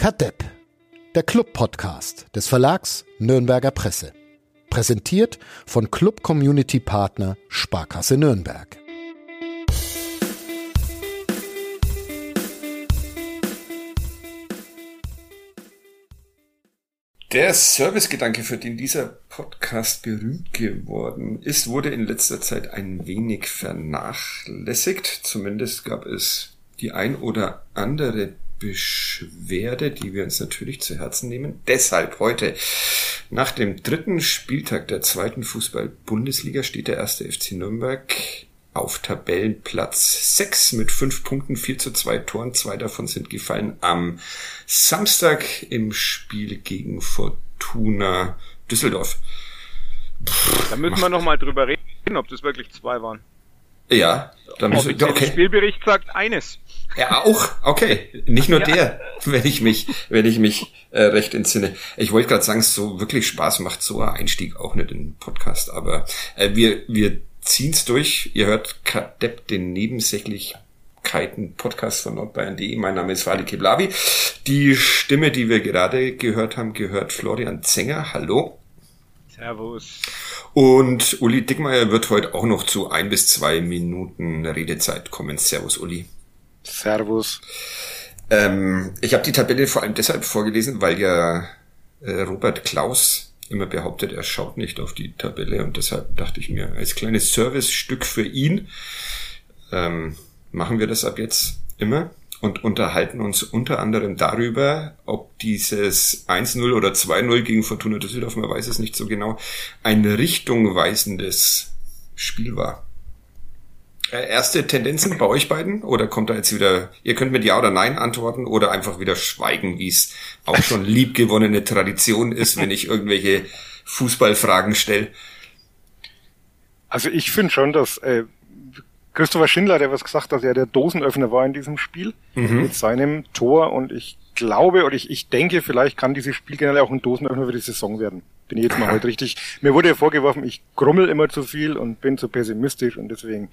Kadepp, der Club-Podcast des Verlags Nürnberger Presse. Präsentiert von Club Community Partner Sparkasse Nürnberg. Der Servicegedanke, für den dieser Podcast berühmt geworden ist, wurde in letzter Zeit ein wenig vernachlässigt. Zumindest gab es die ein oder andere Beschwerde, die wir uns natürlich zu Herzen nehmen. Deshalb heute, nach dem dritten Spieltag der zweiten Fußball-Bundesliga, steht der erste FC Nürnberg auf Tabellenplatz 6 mit 5 Punkten, 4 zu 2 Toren. Zwei davon sind gefallen am Samstag im Spiel gegen Fortuna Düsseldorf. da müssen wir nochmal drüber reden, ob das wirklich zwei waren. Ja, da müssen wir, okay. Der Spielbericht sagt eines. Ja, auch, okay. Nicht nur ja. der, wenn ich mich, wenn ich mich äh, recht entsinne. Ich wollte gerade sagen, so wirklich Spaß macht so ein Einstieg auch nicht in den Podcast, aber äh, wir, wir ziehen's durch. Ihr hört Kadepp, den Nebensächlichkeiten Podcast von nordbayern.de. Mein Name ist Fali Keblavi. Die Stimme, die wir gerade gehört haben, gehört Florian Zenger. Hallo. Servus. Und Uli Dickmeier wird heute auch noch zu ein bis zwei Minuten Redezeit kommen. Servus, Uli. Servus. Ähm, ich habe die Tabelle vor allem deshalb vorgelesen, weil ja äh, Robert Klaus immer behauptet, er schaut nicht auf die Tabelle und deshalb dachte ich mir, als kleines Servicestück für ihn ähm, machen wir das ab jetzt immer und unterhalten uns unter anderem darüber, ob dieses 1-0 oder 2-0 gegen Fortuna Düsseldorf, man weiß es nicht so genau, ein richtungweisendes Spiel war. Äh, erste Tendenzen bei euch beiden? Oder kommt da jetzt wieder, ihr könnt mit Ja oder Nein antworten oder einfach wieder schweigen, wie es auch schon liebgewonnene Tradition ist, wenn ich irgendwelche Fußballfragen stelle? Also ich finde schon, dass äh, Christopher Schindler, der was gesagt, dass er der Dosenöffner war in diesem Spiel mhm. mit seinem Tor und ich glaube oder ich, ich denke, vielleicht kann dieses Spiel generell auch ein Dosenöffner für die Saison werden. Bin ich jetzt mal heute richtig. Mir wurde ja vorgeworfen, ich grummel immer zu viel und bin zu pessimistisch und deswegen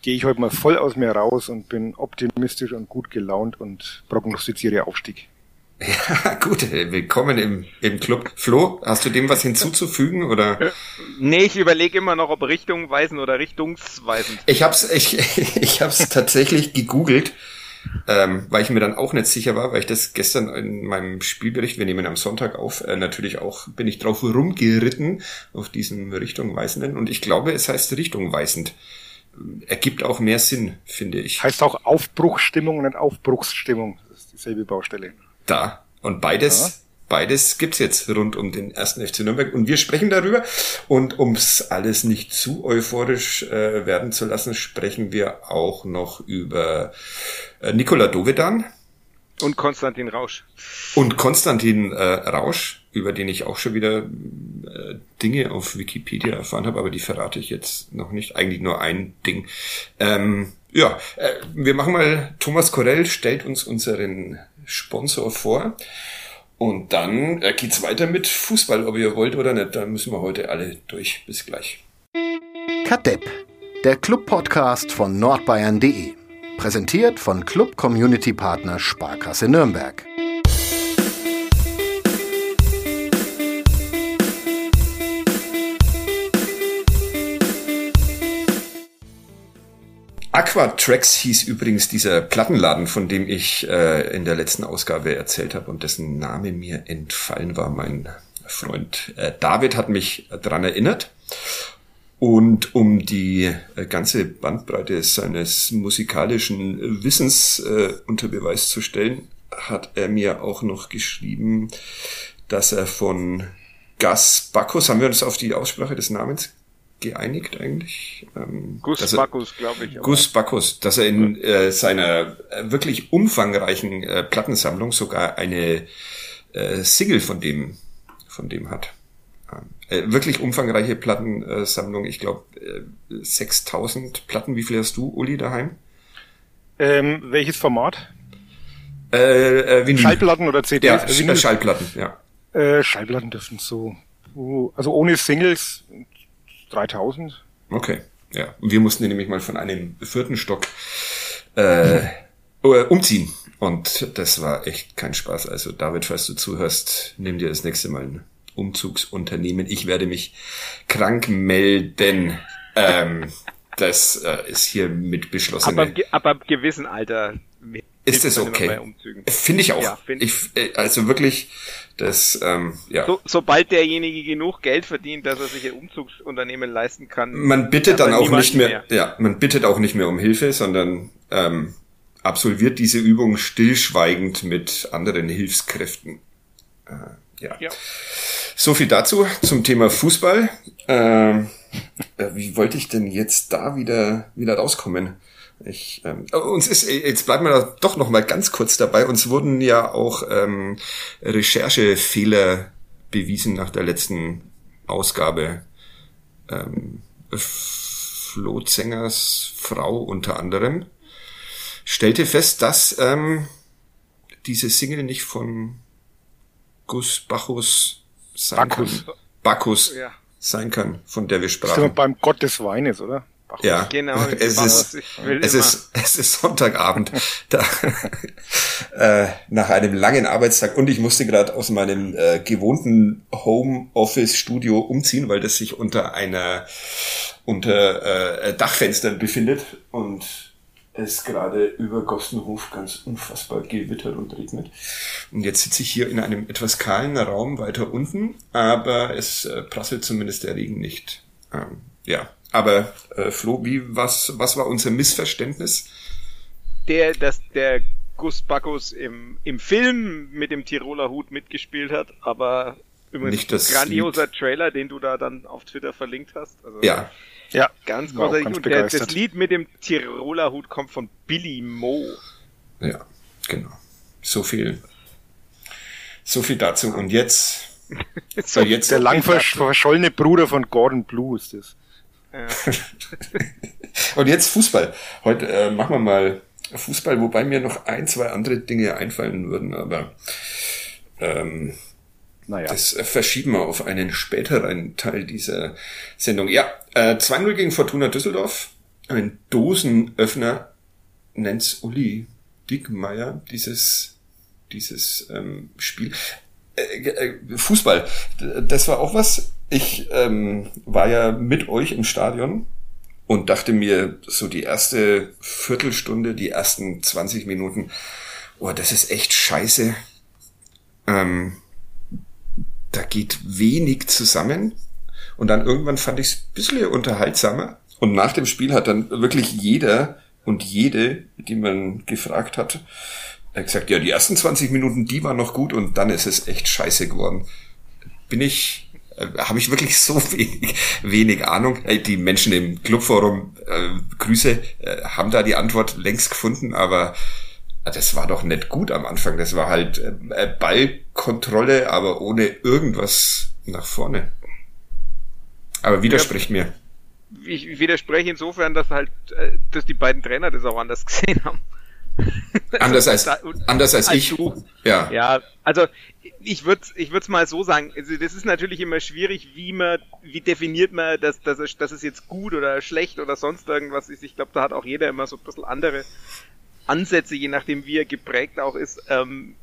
gehe ich heute mal voll aus mir raus und bin optimistisch und gut gelaunt und prognostiziere Aufstieg. Ja, gut, willkommen im, im Club. Flo, hast du dem was hinzuzufügen oder? Nee, ich überlege immer noch, ob richtungweisend oder richtungsweisend. Ich hab's, ich, ich hab's tatsächlich gegoogelt, ähm, weil ich mir dann auch nicht sicher war, weil ich das gestern in meinem Spielbericht, wir nehmen am Sonntag auf, äh, natürlich auch, bin ich drauf rumgeritten auf diesem richtungweisenden und ich glaube, es heißt richtungweisend ergibt auch mehr Sinn, finde ich. Heißt auch Aufbruchsstimmung und nicht Aufbruchsstimmung. Das ist dieselbe Baustelle. Da. Und beides, ja. Beides gibt's jetzt rund um den ersten FC Nürnberg. Und wir sprechen darüber. Und ums alles nicht zu euphorisch äh, werden zu lassen, sprechen wir auch noch über äh, Nikola Dovedan. Und Konstantin Rausch. Und Konstantin äh, Rausch über den ich auch schon wieder äh, Dinge auf Wikipedia erfahren habe, aber die verrate ich jetzt noch nicht. Eigentlich nur ein Ding. Ähm, ja, äh, wir machen mal, Thomas Korell stellt uns unseren Sponsor vor. Und dann äh, geht's weiter mit Fußball, ob ihr wollt oder nicht. Da müssen wir heute alle durch. Bis gleich. Kadepp, der Club-Podcast von nordbayern.de. Präsentiert von Club Community Partner Sparkasse Nürnberg. Aquatracks hieß übrigens dieser Plattenladen, von dem ich äh, in der letzten Ausgabe erzählt habe und dessen Name mir entfallen war. Mein Freund äh, David hat mich dran erinnert. Und um die äh, ganze Bandbreite seines musikalischen Wissens äh, unter Beweis zu stellen, hat er mir auch noch geschrieben, dass er von Gas Bacchus, haben wir uns auf die Aussprache des Namens geeinigt eigentlich. Ähm, Gus Bacchus, glaube ich. Gus Bacchus, dass er in äh, seiner äh, wirklich umfangreichen äh, Plattensammlung sogar eine äh, Single von dem, von dem hat. Äh, wirklich umfangreiche Plattensammlung. Ich glaube, äh, 6000 Platten. Wie viel hast du, Uli, daheim? Ähm, welches Format? Schallplatten oder CDs? Ja, Schallplatten, ja. Schallplatten dürfen so, also ohne Singles 3000. Okay, ja. Und wir mussten nämlich mal von einem vierten Stock äh, äh, umziehen. Und das war echt kein Spaß. Also David, falls du zuhörst, nimm dir das nächste Mal ein Umzugsunternehmen. Ich werde mich krank melden. Ähm, das äh, ist hier mit beschlossen. Aber, aber ab gewissen Alter ist es okay. Finde ich auch. Ja, find ich, äh, also wirklich, das, ähm, ja. So, sobald derjenige genug Geld verdient, dass er sich ein Umzugsunternehmen leisten kann. Man bittet dann auch nicht mehr, mehr, ja, man bittet auch nicht mehr um Hilfe, sondern ähm, absolviert diese Übung stillschweigend mit anderen Hilfskräften. Äh, ja. ja. So viel dazu zum Thema Fußball. Ähm, äh, wie wollte ich denn jetzt da wieder, wieder rauskommen? Ich, ähm, oh, uns ist, jetzt bleiben wir doch noch mal ganz kurz dabei. Uns wurden ja auch ähm, Recherchefehler bewiesen nach der letzten Ausgabe. Ähm, Flo Zengers Frau unter anderem stellte fest, dass ähm, diese Single nicht von Gus Bacchus sein Bacchus. kann. Bacchus ja. sein kann, von der wir sprachen. Sind wir beim Gott des Weines, oder? Bacchus. Ja, genau. Es ist, es ist, es ist Sonntagabend, da, äh, nach einem langen Arbeitstag und ich musste gerade aus meinem äh, gewohnten Homeoffice-Studio umziehen, weil das sich unter einer unter äh, Dachfenstern befindet und es gerade über Gossenhof ganz unfassbar gewittert und regnet. Und jetzt sitze ich hier in einem etwas kahlen Raum weiter unten, aber es äh, prasselt zumindest der Regen nicht. Ähm, ja, aber äh, Flo, wie was was war unser Missverständnis? Der, dass der Gus Bacchus im im Film mit dem Tiroler Hut mitgespielt hat, aber übrigens nicht das grandioser Lied. Trailer, den du da dann auf Twitter verlinkt hast. Also, ja, ja, ganz großartig. Ganz und der, das Lied mit dem Tiroler Hut kommt von Billy Mo. Ja, genau. So viel, so viel dazu. Und jetzt, so jetzt der lang verschollene Bruder von Gordon Blue ist das. Ja. und jetzt Fußball. Heute äh, machen wir mal Fußball, wobei mir noch ein, zwei andere Dinge einfallen würden, aber ähm, naja. Das verschieben wir auf einen späteren Teil dieser Sendung. Ja, äh, 2-0 gegen Fortuna Düsseldorf. Ein Dosenöffner nennt's Uli Dickmeier, dieses, dieses ähm, Spiel. Äh, äh, Fußball, das war auch was. Ich ähm, war ja mit euch im Stadion und dachte mir, so die erste Viertelstunde, die ersten 20 Minuten, oh, das ist echt scheiße. Ähm, da geht wenig zusammen. Und dann irgendwann fand ich es ein bisschen unterhaltsamer. Und nach dem Spiel hat dann wirklich jeder und jede, die man gefragt hat, gesagt, ja, die ersten 20 Minuten, die waren noch gut und dann ist es echt scheiße geworden. Bin ich, äh, habe ich wirklich so wenig, wenig Ahnung. Äh, die Menschen im Clubforum, äh, Grüße, äh, haben da die Antwort längst gefunden, aber das war doch nicht gut am Anfang. Das war halt äh, Ballkontrolle, aber ohne irgendwas nach vorne. Aber widerspricht ja, mir. Ich widerspreche insofern, dass halt, äh, dass die beiden Trainer das auch anders gesehen haben. Anders als, anders als, als ich. Du. Ja. Ja, also ich würde ich würde mal so sagen, also das ist natürlich immer schwierig, wie man, wie definiert man, dass, dass, es, dass es jetzt gut oder schlecht oder sonst irgendwas ist. Ich glaube, da hat auch jeder immer so ein bisschen andere Ansätze, je nachdem wie er geprägt auch ist. Ähm,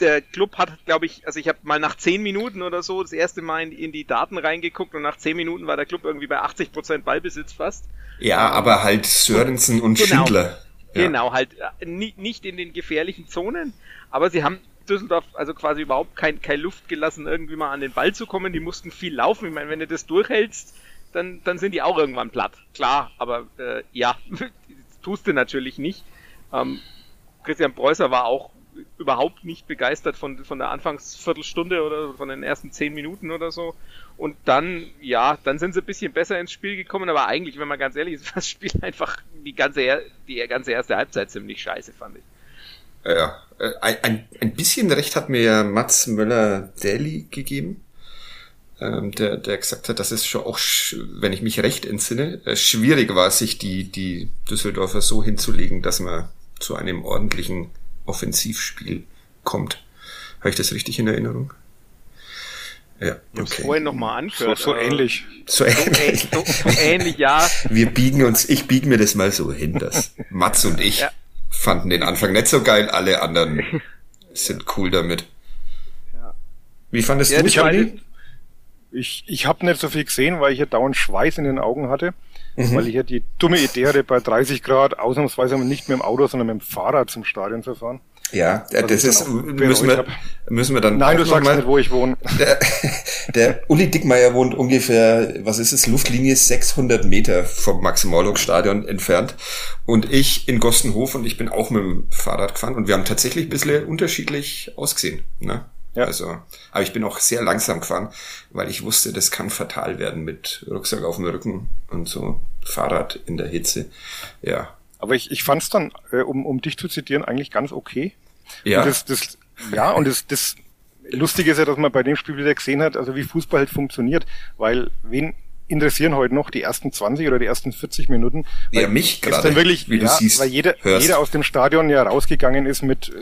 der Club hat, glaube ich, also ich habe mal nach zehn Minuten oder so das erste Mal in, in, die Daten reingeguckt und nach zehn Minuten war der Club irgendwie bei 80 Prozent Ballbesitz fast. Ja, aber halt Sörensen und, und genau, Schindler. Genau, halt äh, nicht in den gefährlichen Zonen, aber sie haben Düsseldorf also quasi überhaupt kein, keine Luft gelassen, irgendwie mal an den Ball zu kommen. Die mussten viel laufen. Ich meine, wenn du das durchhältst, dann, dann sind die auch irgendwann platt. Klar, aber äh, ja, tust du natürlich nicht. Ähm, Christian Preußer war auch überhaupt nicht begeistert von, von der Anfangsviertelstunde oder von den ersten zehn Minuten oder so. Und dann, ja, dann sind sie ein bisschen besser ins Spiel gekommen, aber eigentlich, wenn man ganz ehrlich ist, das Spiel einfach die ganze, die ganze erste Halbzeit ziemlich scheiße, fand ich. Ja, äh, ein, ein bisschen recht hat mir Mats Möller-Daly gegeben, ähm, der, der gesagt hat, dass es schon auch, wenn ich mich recht entsinne, äh, schwierig war, sich die, die Düsseldorfer so hinzulegen, dass man zu einem ordentlichen Offensivspiel kommt. Habe ich das richtig in Erinnerung? Ja, okay. vorhin nochmal anführt. So, so ähnlich. So ähnlich. So, so, ähnlich, ja. Wir biegen uns, ich biege mir das mal so hin, dass Mats und ich ja. fanden den Anfang nicht so geil, alle anderen sind cool damit. Ja. Wie fandest Ja, du es? Ich, ich habe nicht so viel gesehen, weil ich ja dauernd Schweiß in den Augen hatte, Mhm. weil ich ja die dumme Idee hatte, bei 30 Grad ausnahmsweise nicht mit dem Auto, sondern mit dem Fahrrad zum Stadion zu fahren. Ja, äh, Was das ist, müssen wir, müssen wir dann Nein, du sagst mal, nicht, wo ich wohne. Der, der Uli Dickmeier wohnt ungefähr, was ist es, Luftlinie 600 Meter vom Max-Morlock-Stadion entfernt. Und ich in Gostenhof und ich bin auch mit dem Fahrrad gefahren und wir haben tatsächlich ein bisschen unterschiedlich ausgesehen. Ne? Ja. Also, aber ich bin auch sehr langsam gefahren, weil ich wusste, das kann fatal werden mit Rucksack auf dem Rücken und so Fahrrad in der Hitze. Ja. Aber ich, ich fand es dann, äh, um, um dich zu zitieren, eigentlich ganz okay. Ja. Und das, das, ja, und das, das Lustige ist ja, dass man bei dem Spiel wieder gesehen hat, also wie Fußball halt funktioniert, weil wen interessieren heute noch die ersten 20 oder die ersten 40 Minuten? Ja, mich gerade, wirklich, wie du ja, siehst, weil jeder, hörst. jeder aus dem Stadion ja rausgegangen ist mit, äh,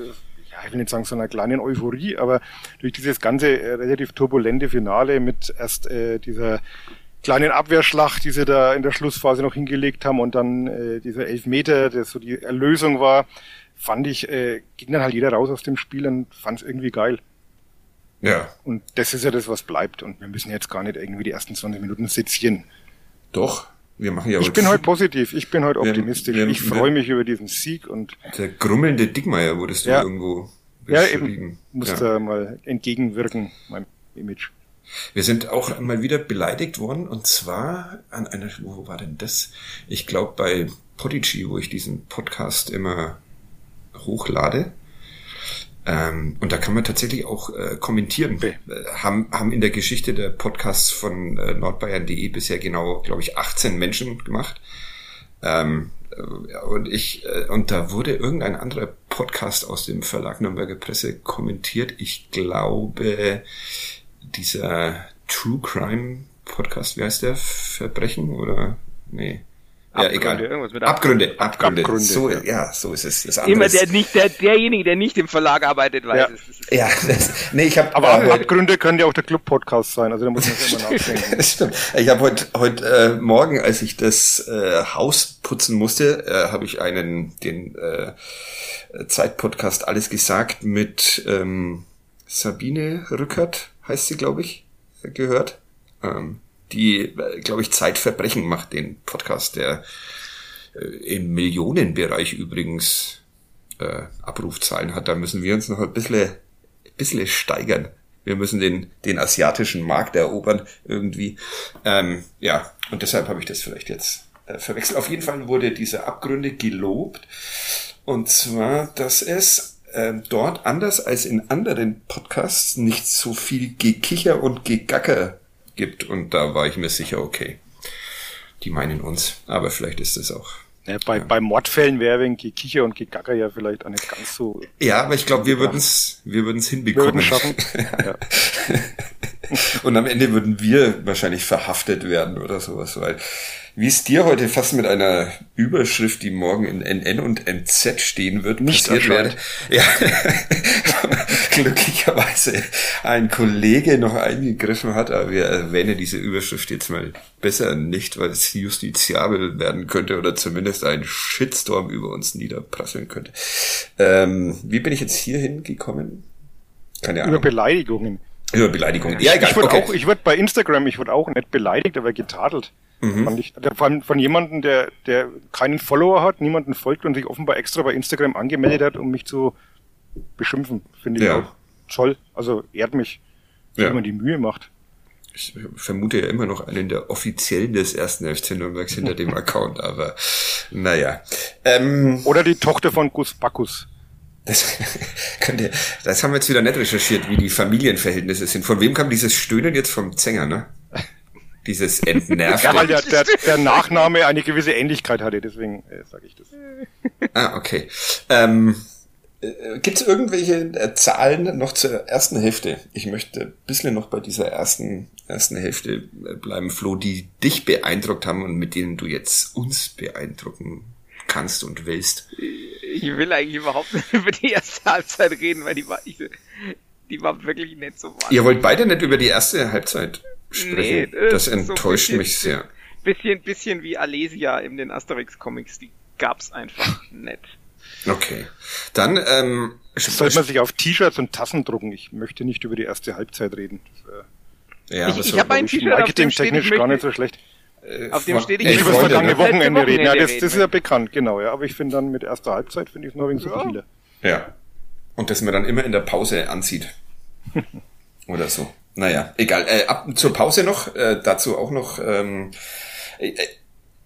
ich will nicht sagen so einer kleinen Euphorie, aber durch dieses ganze äh, relativ turbulente Finale mit erst äh, dieser kleinen Abwehrschlacht, die sie da in der Schlussphase noch hingelegt haben und dann äh, dieser Elfmeter, der so die Erlösung war, fand ich, äh, ging dann halt jeder raus aus dem Spiel und fand es irgendwie geil. Ja. Und das ist ja das, was bleibt. Und wir müssen jetzt gar nicht irgendwie die ersten 20 Minuten sezieren. Doch. Wir machen ja Ich bin heute positiv, ich bin heute optimistisch. wir- ich wir- freue mich über diesen Sieg und Der grummelnde Dickmeier wurdest du Ja. irgendwo ja, eben muss Ja. da mal entgegenwirken, meinem Image. Wir sind auch mal wieder beleidigt worden und zwar an einer, wo war denn das? Ich glaube bei Podigy, wo ich diesen Podcast immer hochlade. Ähm, und da kann man tatsächlich auch äh, kommentieren. Okay. Äh, haben, haben in der Geschichte der Podcasts von äh, nordbayern.de bisher genau, glaube ich, 18 Menschen gemacht. Ähm, äh, und ich, äh, und da wurde irgendein anderer Podcast aus dem Verlag Nürnberger Presse kommentiert. Ich glaube, dieser True Crime Podcast, wie heißt der? Verbrechen oder? Nee. Ja, Abgründe, egal. irgendwas mit Abgründe, Abgründe. Abgründe, so, ja. ja. so ist es. Das Immer der nicht, der, derjenige, der nicht im Verlag arbeitet, weiß Ja. es. Das Ja, das, nee, ich habe Aber Ab- Abgründe können ja auch der Club-Podcast sein, also da muss man sich immer nachdenken. Stimmt. Ich habe heute heut, äh, Morgen, als ich das äh, Haus putzen musste, äh, habe ich einen den äh, Zeitpodcast alles gesagt mit ähm, Sabine Rückert heißt sie, glaube ich, äh, gehört. Ähm, die, glaube ich, Zeitverbrechen macht den Podcast, der äh, im Millionenbereich übrigens äh, Abrufzahlen hat. Da müssen wir uns noch ein bisschen, bisschen steigern. Wir müssen den, den asiatischen Markt erobern irgendwie. Ähm, ja, und deshalb habe ich das vielleicht jetzt äh, verwechselt. Auf jeden Fall wurde diese Abgründe gelobt. Und zwar, dass es ähm, dort anders als in anderen Podcasts nicht so viel Gekicher und Gegacker gibt. Und da war ich mir sicher, okay, die meinen uns. Aber vielleicht ist es auch. Ja, bei, bei Mordfällen wäre wegen Gekicher und Gegacker ja vielleicht auch nicht ganz so. Ja, aber ich glaube, wir würden es wir würden's hinbekommen. Wir würden schaffen. Ja. Und am Ende würden wir wahrscheinlich verhaftet werden oder sowas, weil wie es dir heute fast mit einer Überschrift, die morgen in NN und NZ stehen wird, Nicht passiert wäre. Ja, glücklicherweise ein Kollege noch eingegriffen hat, aber wir erwähnen diese Überschrift jetzt mal besser nicht, weil es justiziabel werden könnte oder zumindest ein Shitstorm über uns niederprasseln könnte. Ähm, wie bin ich jetzt hier hingekommen? Keine Über Ahnung. Beleidigungen. Über Beleidigung. Ja, egal. Ich wurde okay. auch, ich wurde bei Instagram, ich wurde auch nicht beleidigt, aber getadelt. Mhm. Fand ich, von, von jemandem, der, der keinen Follower hat, niemanden folgt und sich offenbar extra bei Instagram angemeldet hat, um mich zu beschimpfen. Finde ich Ja. auch toll. Also ehrt mich, Ja. wenn man die Mühe macht. Ich vermute ja immer noch einen der Offiziellen des ersten FC Nürnbergs hinter dem Account, aber naja. Ähm, Oder die Tochter von Gus Bacchus. das könnte, das haben wir jetzt wieder nicht recherchiert, wie die Familienverhältnisse sind. Von wem kam dieses Stöhnen jetzt vom Zänger, ne? Dieses Entnervte. Ja, weil der, der, der Nachname eine gewisse Ähnlichkeit hatte, deswegen äh, sage ich das. Ah, okay. Ähm, Gibt es irgendwelche äh, Zahlen noch zur ersten Hälfte? Ich möchte ein bisschen noch bei dieser ersten, ersten Hälfte äh, bleiben, Flo, die dich beeindruckt haben und mit denen du jetzt uns beeindrucken kannst und willst. Ich will eigentlich überhaupt nicht über die erste Halbzeit reden, weil die war, ich, die war wirklich nicht so wahnsinnig. Ihr wollt beide nicht über die erste Halbzeit sprechen. Nee, das so ein enttäuscht bisschen- mich sehr. Bisschen, bisschen wie Alesia in den Asterix-Comics, die gab's einfach nicht. Okay. Dann ähm, sollte man sich auf T-Shirts und Tassen drucken. Ich möchte nicht über die erste Halbzeit reden. Das, äh, ja, ich ich habe ein T-Shirt, marketingtechnisch gar nicht so schlecht. Äh, auf dem steht ich Ich über das vergangene Wochenende, reden. Ja, das, das ist ja bekannt, genau. Ja, aber ich finde dann mit erster Halbzeit finde ich es noch wegen so ja. viele. Ja. Und dass man dann immer in der Pause anzieht. Oder so. Naja, egal. Äh, ab zur Pause noch, äh, dazu auch noch. Ähm, äh,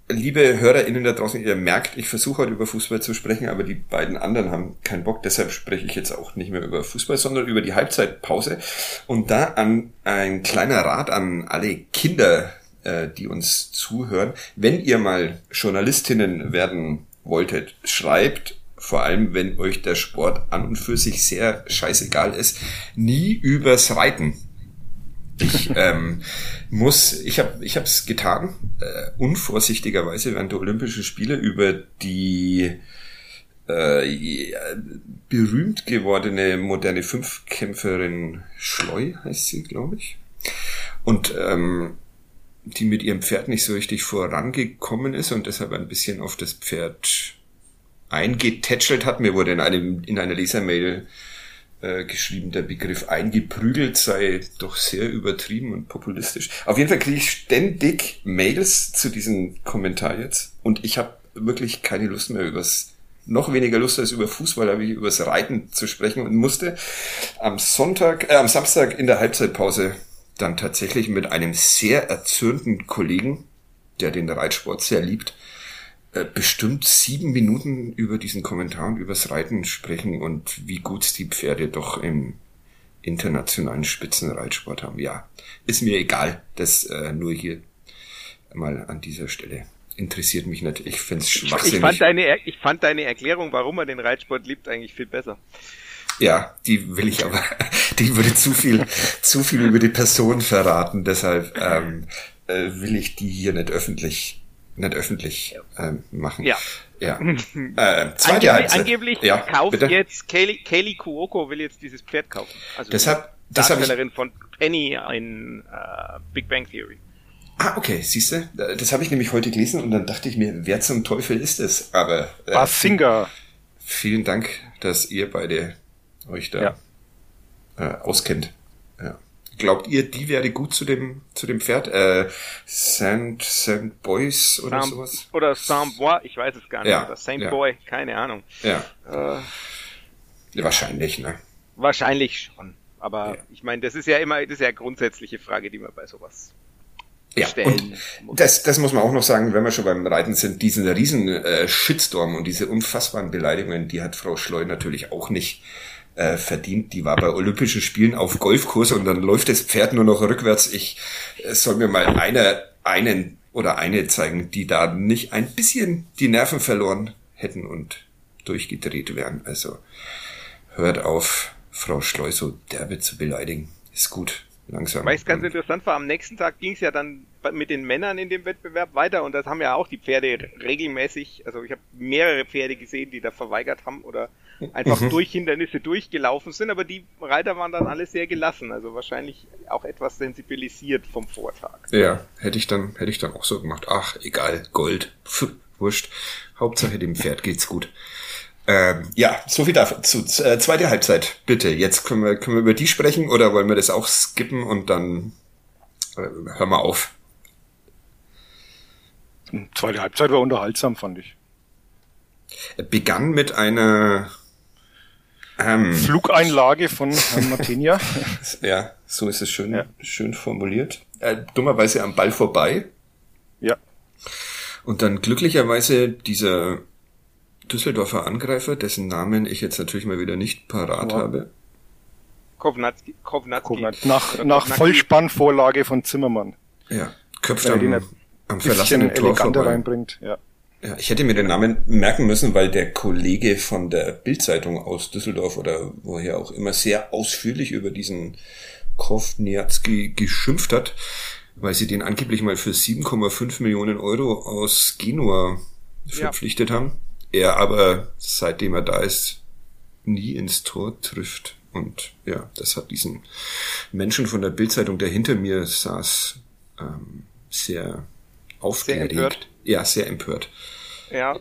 liebe HörerInnen da draußen, ihr merkt, ich versuche heute über Fußball zu sprechen, aber die beiden anderen haben keinen Bock, deshalb spreche ich jetzt auch nicht mehr über Fußball, sondern über die Halbzeitpause. Und da an ein kleiner Rat an alle Kinder, äh, die uns zuhören. Wenn ihr mal Journalistinnen werden wolltet, schreibt vor allem wenn euch der Sport an und für sich sehr scheißegal ist, nie übers Reiten. Ich ähm, muss, ich habe, ich es getan, äh, unvorsichtigerweise während der Olympischen Spiele über die äh, berühmt gewordene moderne Fünfkämpferin Schleu heißt sie, glaube ich. Und ähm, die mit ihrem Pferd nicht so richtig vorangekommen ist und deshalb ein bisschen auf das Pferd eingetätschelt hat. Mir wurde in einem in einer Lesermail äh, geschrieben, der Begriff eingeprügelt sei doch sehr übertrieben und populistisch. Auf jeden Fall kriege ich ständig Mails zu diesem Kommentar jetzt und ich habe wirklich keine Lust mehr übers noch weniger Lust als über Fußball, habe ich übers Reiten zu sprechen und musste am Sonntag, äh, am Samstag in der Halbzeitpause dann tatsächlich mit einem sehr erzürnten Kollegen, der den Reitsport sehr liebt, bestimmt sieben Minuten über diesen Kommentar und übers Reiten sprechen und wie gut die Pferde doch im internationalen Spitzenreitsport haben. Ja, ist mir egal, das äh, nur hier mal an dieser Stelle. Interessiert mich nicht. Ich finde es schwachsinnig. Ich fand, deine, ich fand deine Erklärung, warum er den Reitsport liebt, eigentlich viel besser. Ja, die will ich aber, die würde zu viel, zu viel über die Person verraten. Deshalb ähm, äh, will ich die hier nicht öffentlich nicht öffentlich ähm, machen. Ja. Ja. Äh, zweite Angeblich, angeblich ja, kauft bitte? jetzt Kaylee, Kaylee Kuoko will jetzt dieses Pferd kaufen. Also deshalb, Darstellerin von Penny in uh, Big Bang Theory. Ah, okay, siehst du, das habe ich nämlich heute gelesen und dann dachte ich mir, wer zum Teufel ist es? Aber äh, Singer. Vielen Dank, dass ihr beide euch da ja. äh, auskennt. Ja. Glaubt ihr, die wäre gut zu dem, zu dem Pferd? Äh, Saint, Saint Boys oder Saint, sowas? Oder Saint Bois, ich weiß es gar nicht. Ja, oder Saint ja. Boy, keine Ahnung. Ja. Äh, wahrscheinlich, ne? Wahrscheinlich schon. Aber ja. ich meine, das ist ja immer, das ist ja eine grundsätzliche Frage, die man bei sowas ja, stellen und das, das muss man auch noch sagen, wenn wir schon beim Reiten sind, diesen riesen äh, Shitstorm und diese unfassbaren Beleidigungen, die hat Frau Schleu natürlich auch nicht äh, verdient. Die war bei Olympischen Spielen auf Golfkurs und dann läuft das Pferd nur noch rückwärts. Ich äh, soll mir mal eine, einen oder eine zeigen, die da nicht ein bisschen die Nerven verloren hätten und durchgedreht wären. Also hört auf, Frau Schleu so derbe zu beleidigen. Ist gut langsam. Weil es ganz interessant war, am nächsten Tag ging es ja dann mit den Männern in dem Wettbewerb weiter und das haben ja auch die Pferde regelmäßig, also ich habe mehrere Pferde gesehen, die da verweigert haben oder einfach mhm. durch Hindernisse durchgelaufen sind, aber die Reiter waren dann alle sehr gelassen, also wahrscheinlich auch etwas sensibilisiert vom Vortag. Ja, hätte ich dann, hätte ich dann auch so gemacht. Ach, egal, Gold, Pff, wurscht. Hauptsache dem Pferd geht's gut. Ähm, ja, so viel dazu. Äh, zweite Halbzeit, bitte. Jetzt können wir, können wir über die sprechen oder wollen wir das auch skippen und dann äh, hören wir auf? Zweite Halbzeit war unterhaltsam, fand ich. Begann mit einer ähm, Flugeinlage von Herrn Martinia. ja, so ist es schön, ja. schön formuliert. Äh, dummerweise am Ball vorbei. Ja. Und dann glücklicherweise dieser Düsseldorfer Angreifer, dessen Namen ich jetzt natürlich mal wieder nicht parat ja. habe. Kovnatski. Kovnatski. Nach, nach Vollspannvorlage von Zimmermann. Ja, köpft am, am verlassenen Tor vorbei. reinbringt, ja. Ja, ich hätte mir den Namen merken müssen, weil der Kollege von der Bildzeitung aus Düsseldorf oder woher auch immer sehr ausführlich über diesen Kovniatski geschimpft hat, weil sie den angeblich mal für 7,5 Millionen Euro aus Genua verpflichtet ja. haben er aber, seitdem er da ist, nie ins Tor trifft. Und ja, das hat diesen Menschen von der Bildzeitung, der hinter mir saß, ähm, sehr aufgeregt. Sehr empört. Ja, sehr empört. Ja.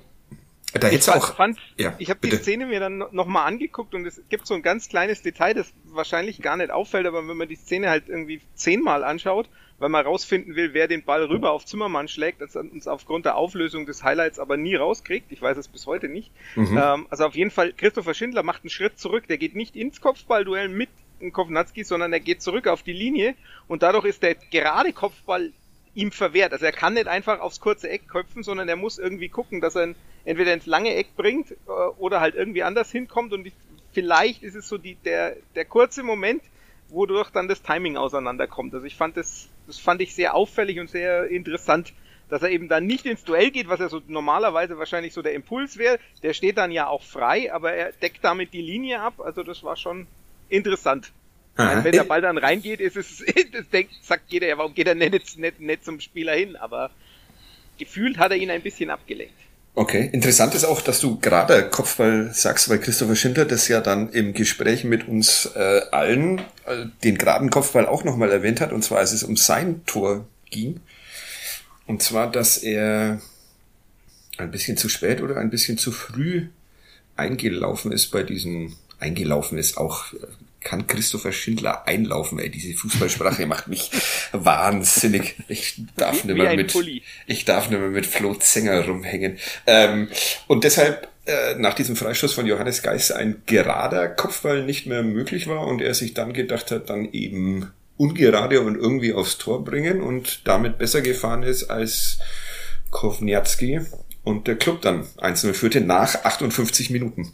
Da ich auch. Fand, ja, ich habe die Szene mir dann nochmal angeguckt und es gibt so ein ganz kleines Detail, das wahrscheinlich gar nicht auffällt, aber wenn man die Szene halt irgendwie zehnmal anschaut, weil man rausfinden will, wer den Ball rüber auf Zimmermann schlägt, das uns aufgrund der Auflösung des Highlights aber nie rauskriegt. Ich weiß es bis heute nicht. Mhm. Ähm, also auf jeden Fall, Christopher Schindler macht einen Schritt zurück. Der geht nicht ins Kopfballduell mit Kovnatski, sondern er geht zurück auf die Linie und dadurch ist der gerade Kopfball ihm verwehrt. Also er kann nicht einfach aufs kurze Eck köpfen, sondern er muss irgendwie gucken, dass er entweder ins lange Eck bringt äh, oder halt irgendwie anders hinkommt und vielleicht ist es so die, der, der kurze Moment, wodurch dann das Timing auseinanderkommt. Also ich fand das, das fand ich sehr auffällig und sehr interessant, dass er eben dann nicht ins Duell geht, was ja so normalerweise wahrscheinlich so der Impuls wäre. Der steht dann ja auch frei, aber er deckt damit die Linie ab. Also das war schon interessant. Meine, wenn der Ball dann reingeht, ist es, das denkt, sagt jeder, ja, warum geht er nicht, nicht, nicht zum Spieler hin? Aber gefühlt hat er ihn ein bisschen abgelenkt. Okay, interessant ist auch, dass du gerade Kopfball sagst, weil Christopher Schindler das ja dann im Gespräch mit uns äh, allen äh, den geraden Kopfball auch nochmal erwähnt hat, und zwar als es um sein Tor ging. Und zwar, dass er ein bisschen zu spät oder ein bisschen zu früh eingelaufen ist bei diesen, eingelaufen ist auch kann Christopher Schindler einlaufen, ey. Diese Fußballsprache macht mich wahnsinnig. Ich darf nicht mehr mit, Pulli. ich darf nicht mehr mit Flo Zenger rumhängen. Ähm, und deshalb, äh, nach diesem Freistoß von Johannes Geis ein gerader Kopfball nicht mehr möglich war und er sich dann gedacht hat, dann eben ungerade und irgendwie aufs Tor bringen und damit besser gefahren ist als Kovniatski und der Club dann 1-0 führte nach 58 Minuten.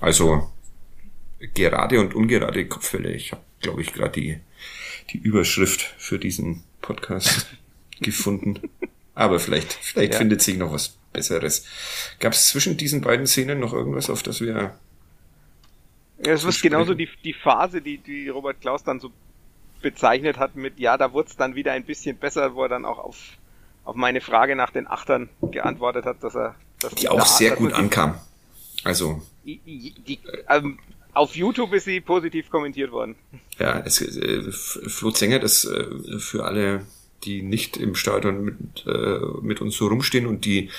Also gerade und ungerade Kopfhörer. Ich habe, glaube ich, gerade die, die Überschrift für diesen Podcast gefunden. Aber vielleicht, vielleicht ja. findet sich noch was Besseres. Gab es zwischen diesen beiden Szenen noch irgendwas, auf das wir. Ja, es ist genauso die, die Phase, die, die Robert Klaus dann so bezeichnet hat mit, ja, da wurde es dann wieder ein bisschen besser, wo er dann auch auf, auf meine Frage nach den Achtern geantwortet hat, dass er. Dass die auch sehr gut ankam. Also. Die, die, ähm, auf YouTube ist sie positiv kommentiert worden. Ja, es, äh, Flo Zenger, das äh, für alle, die nicht im Stadion mit, äh, mit uns so rumstehen und die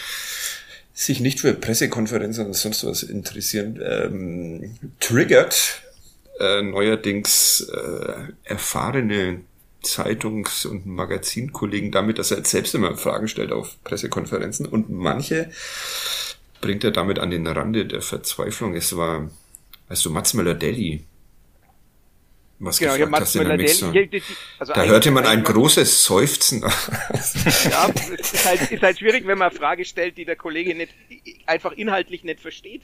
sich nicht für Pressekonferenzen oder sonst was interessieren, ähm, triggert äh, neuerdings äh, erfahrene Zeitungs- und Magazinkollegen damit, dass er selbst immer Fragen stellt auf Pressekonferenzen und manche bringt er damit an den Rande der Verzweiflung. Es war weißt du, Mats Möller-Deli, was genau, gefragt hast in der Mixer. Also da hörte man ein großes Seufzen. ja, es ist halt, ist halt schwierig, wenn man eine Frage stellt, die der Kollege nicht, einfach inhaltlich nicht versteht.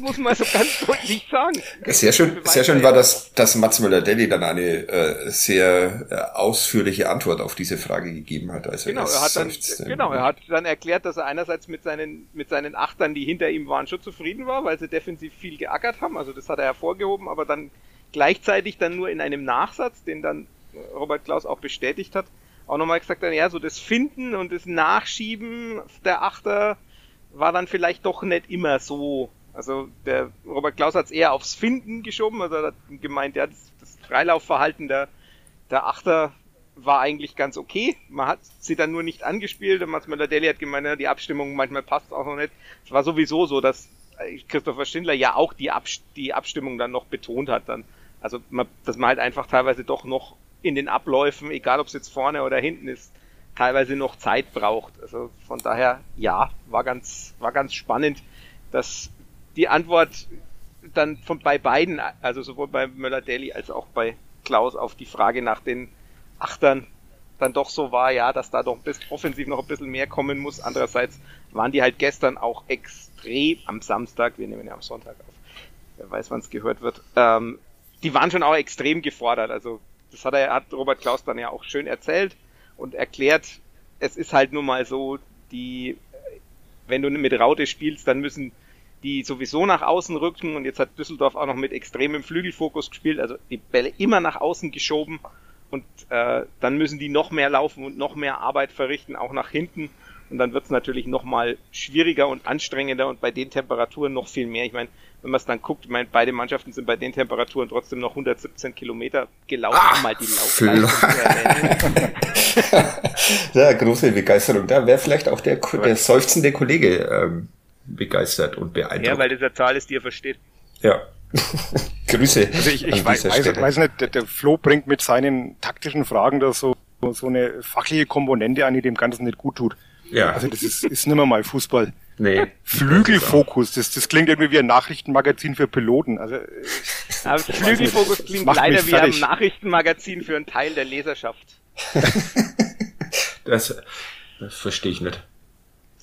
Muss man so ganz deutlich sagen. Sehr schön, sehr schön war, dass, dass Mats Möller-Deli dann eine äh, sehr äh, ausführliche Antwort auf diese Frage gegeben hat. Also genau, er hat dann, genau, er hat dann erklärt, dass er einerseits mit seinen, mit seinen Achtern, die hinter ihm waren, schon zufrieden war, weil sie defensiv viel geackert haben. Also das hat er hervorgehoben, aber dann gleichzeitig dann nur in einem Nachsatz, den dann Robert Klaus auch bestätigt hat, auch nochmal gesagt hat, ja, so das Finden und das Nachschieben der Achter war dann vielleicht doch nicht immer so. Also der Robert Klaus hat es eher aufs Finden geschoben, also er hat gemeint, ja, das, das Freilaufverhalten der, der Achter war eigentlich ganz okay. Man hat sie dann nur nicht angespielt und Mats Möller-Deli hat gemeint, ja, die Abstimmung manchmal passt auch noch nicht. Es war sowieso so, dass Christopher Schindler ja auch die, Abs die Abstimmung dann noch betont hat dann. Also, man, dass man halt einfach teilweise doch noch in den Abläufen, egal ob es jetzt vorne oder hinten ist, teilweise noch Zeit braucht. Also von daher, ja, war ganz, war ganz spannend, dass die Antwort dann von bei beiden, also sowohl bei Möller-Daly als auch bei Klaus auf die Frage nach den Achtern dann doch so war, ja, dass da doch ein offensiv noch ein bisschen mehr kommen muss. Andererseits waren die halt gestern auch extrem am Samstag, wir nehmen ja am Sonntag auf, wer weiß, wann es gehört wird, ähm, die waren schon auch extrem gefordert. Also das hat er, hat Robert Klaus dann ja auch schön erzählt und erklärt. Es ist halt nun mal so, die, wenn du mit Raute spielst, dann müssen die sowieso nach außen rücken und jetzt hat Düsseldorf auch noch mit extremem Flügelfokus gespielt, also die Bälle immer nach außen geschoben und äh, dann müssen die noch mehr laufen und noch mehr Arbeit verrichten, auch nach hinten und dann wird es natürlich noch mal schwieriger und anstrengender und bei den Temperaturen noch viel mehr. Ich meine, wenn man es dann guckt, ich meine, beide Mannschaften sind bei den Temperaturen trotzdem noch 117 Kilometer gelaufen, Ach, mal die Laufleistung ja, große Begeisterung. Da wäre vielleicht auch der, der seufzende Kollege ähm, begeistert und beeindruckt. Ja, weil das eine Zahl ist, die er versteht. Ja. Grüße. Also ich, ich weiß, weiß, weiß, nicht, der, der Flo bringt mit seinen taktischen Fragen da so, so eine fachliche Komponente an, die dem Ganzen nicht gut tut. Ja. Also das ist, ist nicht mehr mal Fußball. Nee. Flügelfokus, das, das klingt irgendwie wie ein Nachrichtenmagazin für Piloten. Also, Aber Flügelfokus klingt leider wie ein Nachrichtenmagazin für einen Teil der Leserschaft. das, das verstehe ich nicht.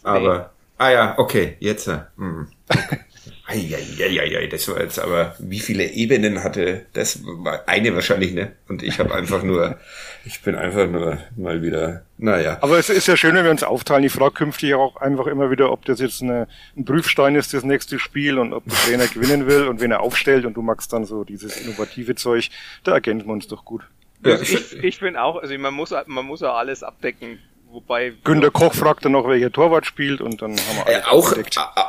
Aber, nee. ah ja, okay, jetzt. Äh, mm, okay. Eieieiei, das war jetzt aber, wie viele Ebenen hatte das? War eine wahrscheinlich, ne? Und ich habe einfach nur, ich bin einfach nur mal wieder, naja. Aber es ist ja schön, wenn wir uns aufteilen. Ich frage künftig auch einfach immer wieder, ob das jetzt eine, ein Prüfstein ist, das nächste Spiel und ob der Trainer gewinnen will und wen er aufstellt und du magst dann so dieses innovative Zeug. Da ergänzen wir uns doch gut. Ja, ich, ich finde auch, also man muss, man muss auch alles abdecken Wobei. Günter Koch fragte noch, welcher Torwart spielt und dann haben wir äh, auch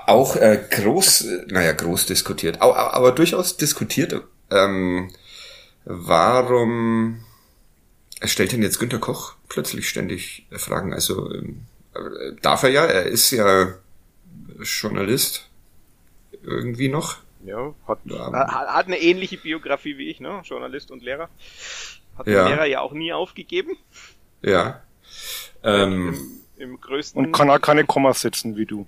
auch äh, groß, naja, groß diskutiert, aber, aber durchaus diskutiert. Ähm, warum stellt denn jetzt Günter Koch plötzlich ständig Fragen? Also ähm, darf er ja, er ist ja Journalist irgendwie noch. Ja, hat, ähm, hat eine ähnliche Biografie wie ich, ne? Journalist und Lehrer. Hat ja. den Lehrer ja auch nie aufgegeben. Ja. Ähm, Im, Im, größten. Und kann auch keine Kommas setzen wie du.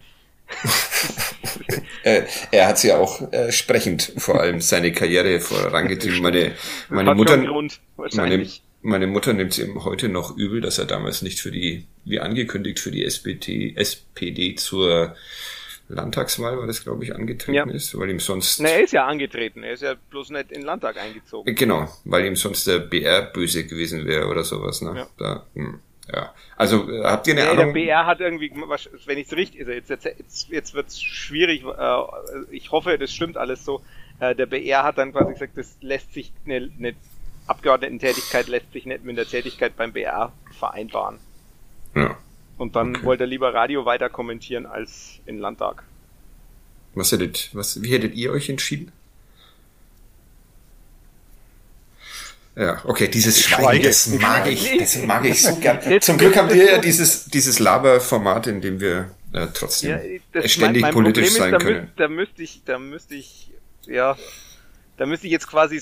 äh, er hat ja auch äh, sprechend vor allem seine Karriere vorangetrieben. Meine, meine Mutter, Grund, meine, meine Mutter nimmt es ihm heute noch übel, dass er damals nicht für die, wie angekündigt, für die SPD, SPD zur Landtagswahl war das, glaube ich, angetreten ja. ist, weil ihm sonst. Ne, er ist ja angetreten, er ist ja bloß nicht in den Landtag eingezogen. Genau, weil ihm sonst der BR böse gewesen wäre oder sowas, ne? Ja. Da, hm. Ja. Also äh, habt ihr eine nee, Ahnung? Der BR hat irgendwie, wenn ich es richtig, also jetzt, jetzt, jetzt, wird es schwierig, äh, ich hoffe, das stimmt alles so. Äh, der BR hat dann quasi gesagt, das lässt sich eine, eine Abgeordnetentätigkeit lässt sich nicht mit der Tätigkeit beim BR vereinbaren. Ja. Und dann okay. wollte er lieber Radio weiter kommentieren als in Landtag. Was hättet, was, wie hättet ihr euch entschieden? Ja, okay, dieses Schweigen, das mag ich, das mag ich so gern. Zum Glück haben wir ja dieses, dieses Laberformat, in dem wir äh, trotzdem ja, ständig mein, mein politisch sein ist, können. Da, müsste ich, da müsste ich, ja, da müsste ich jetzt quasi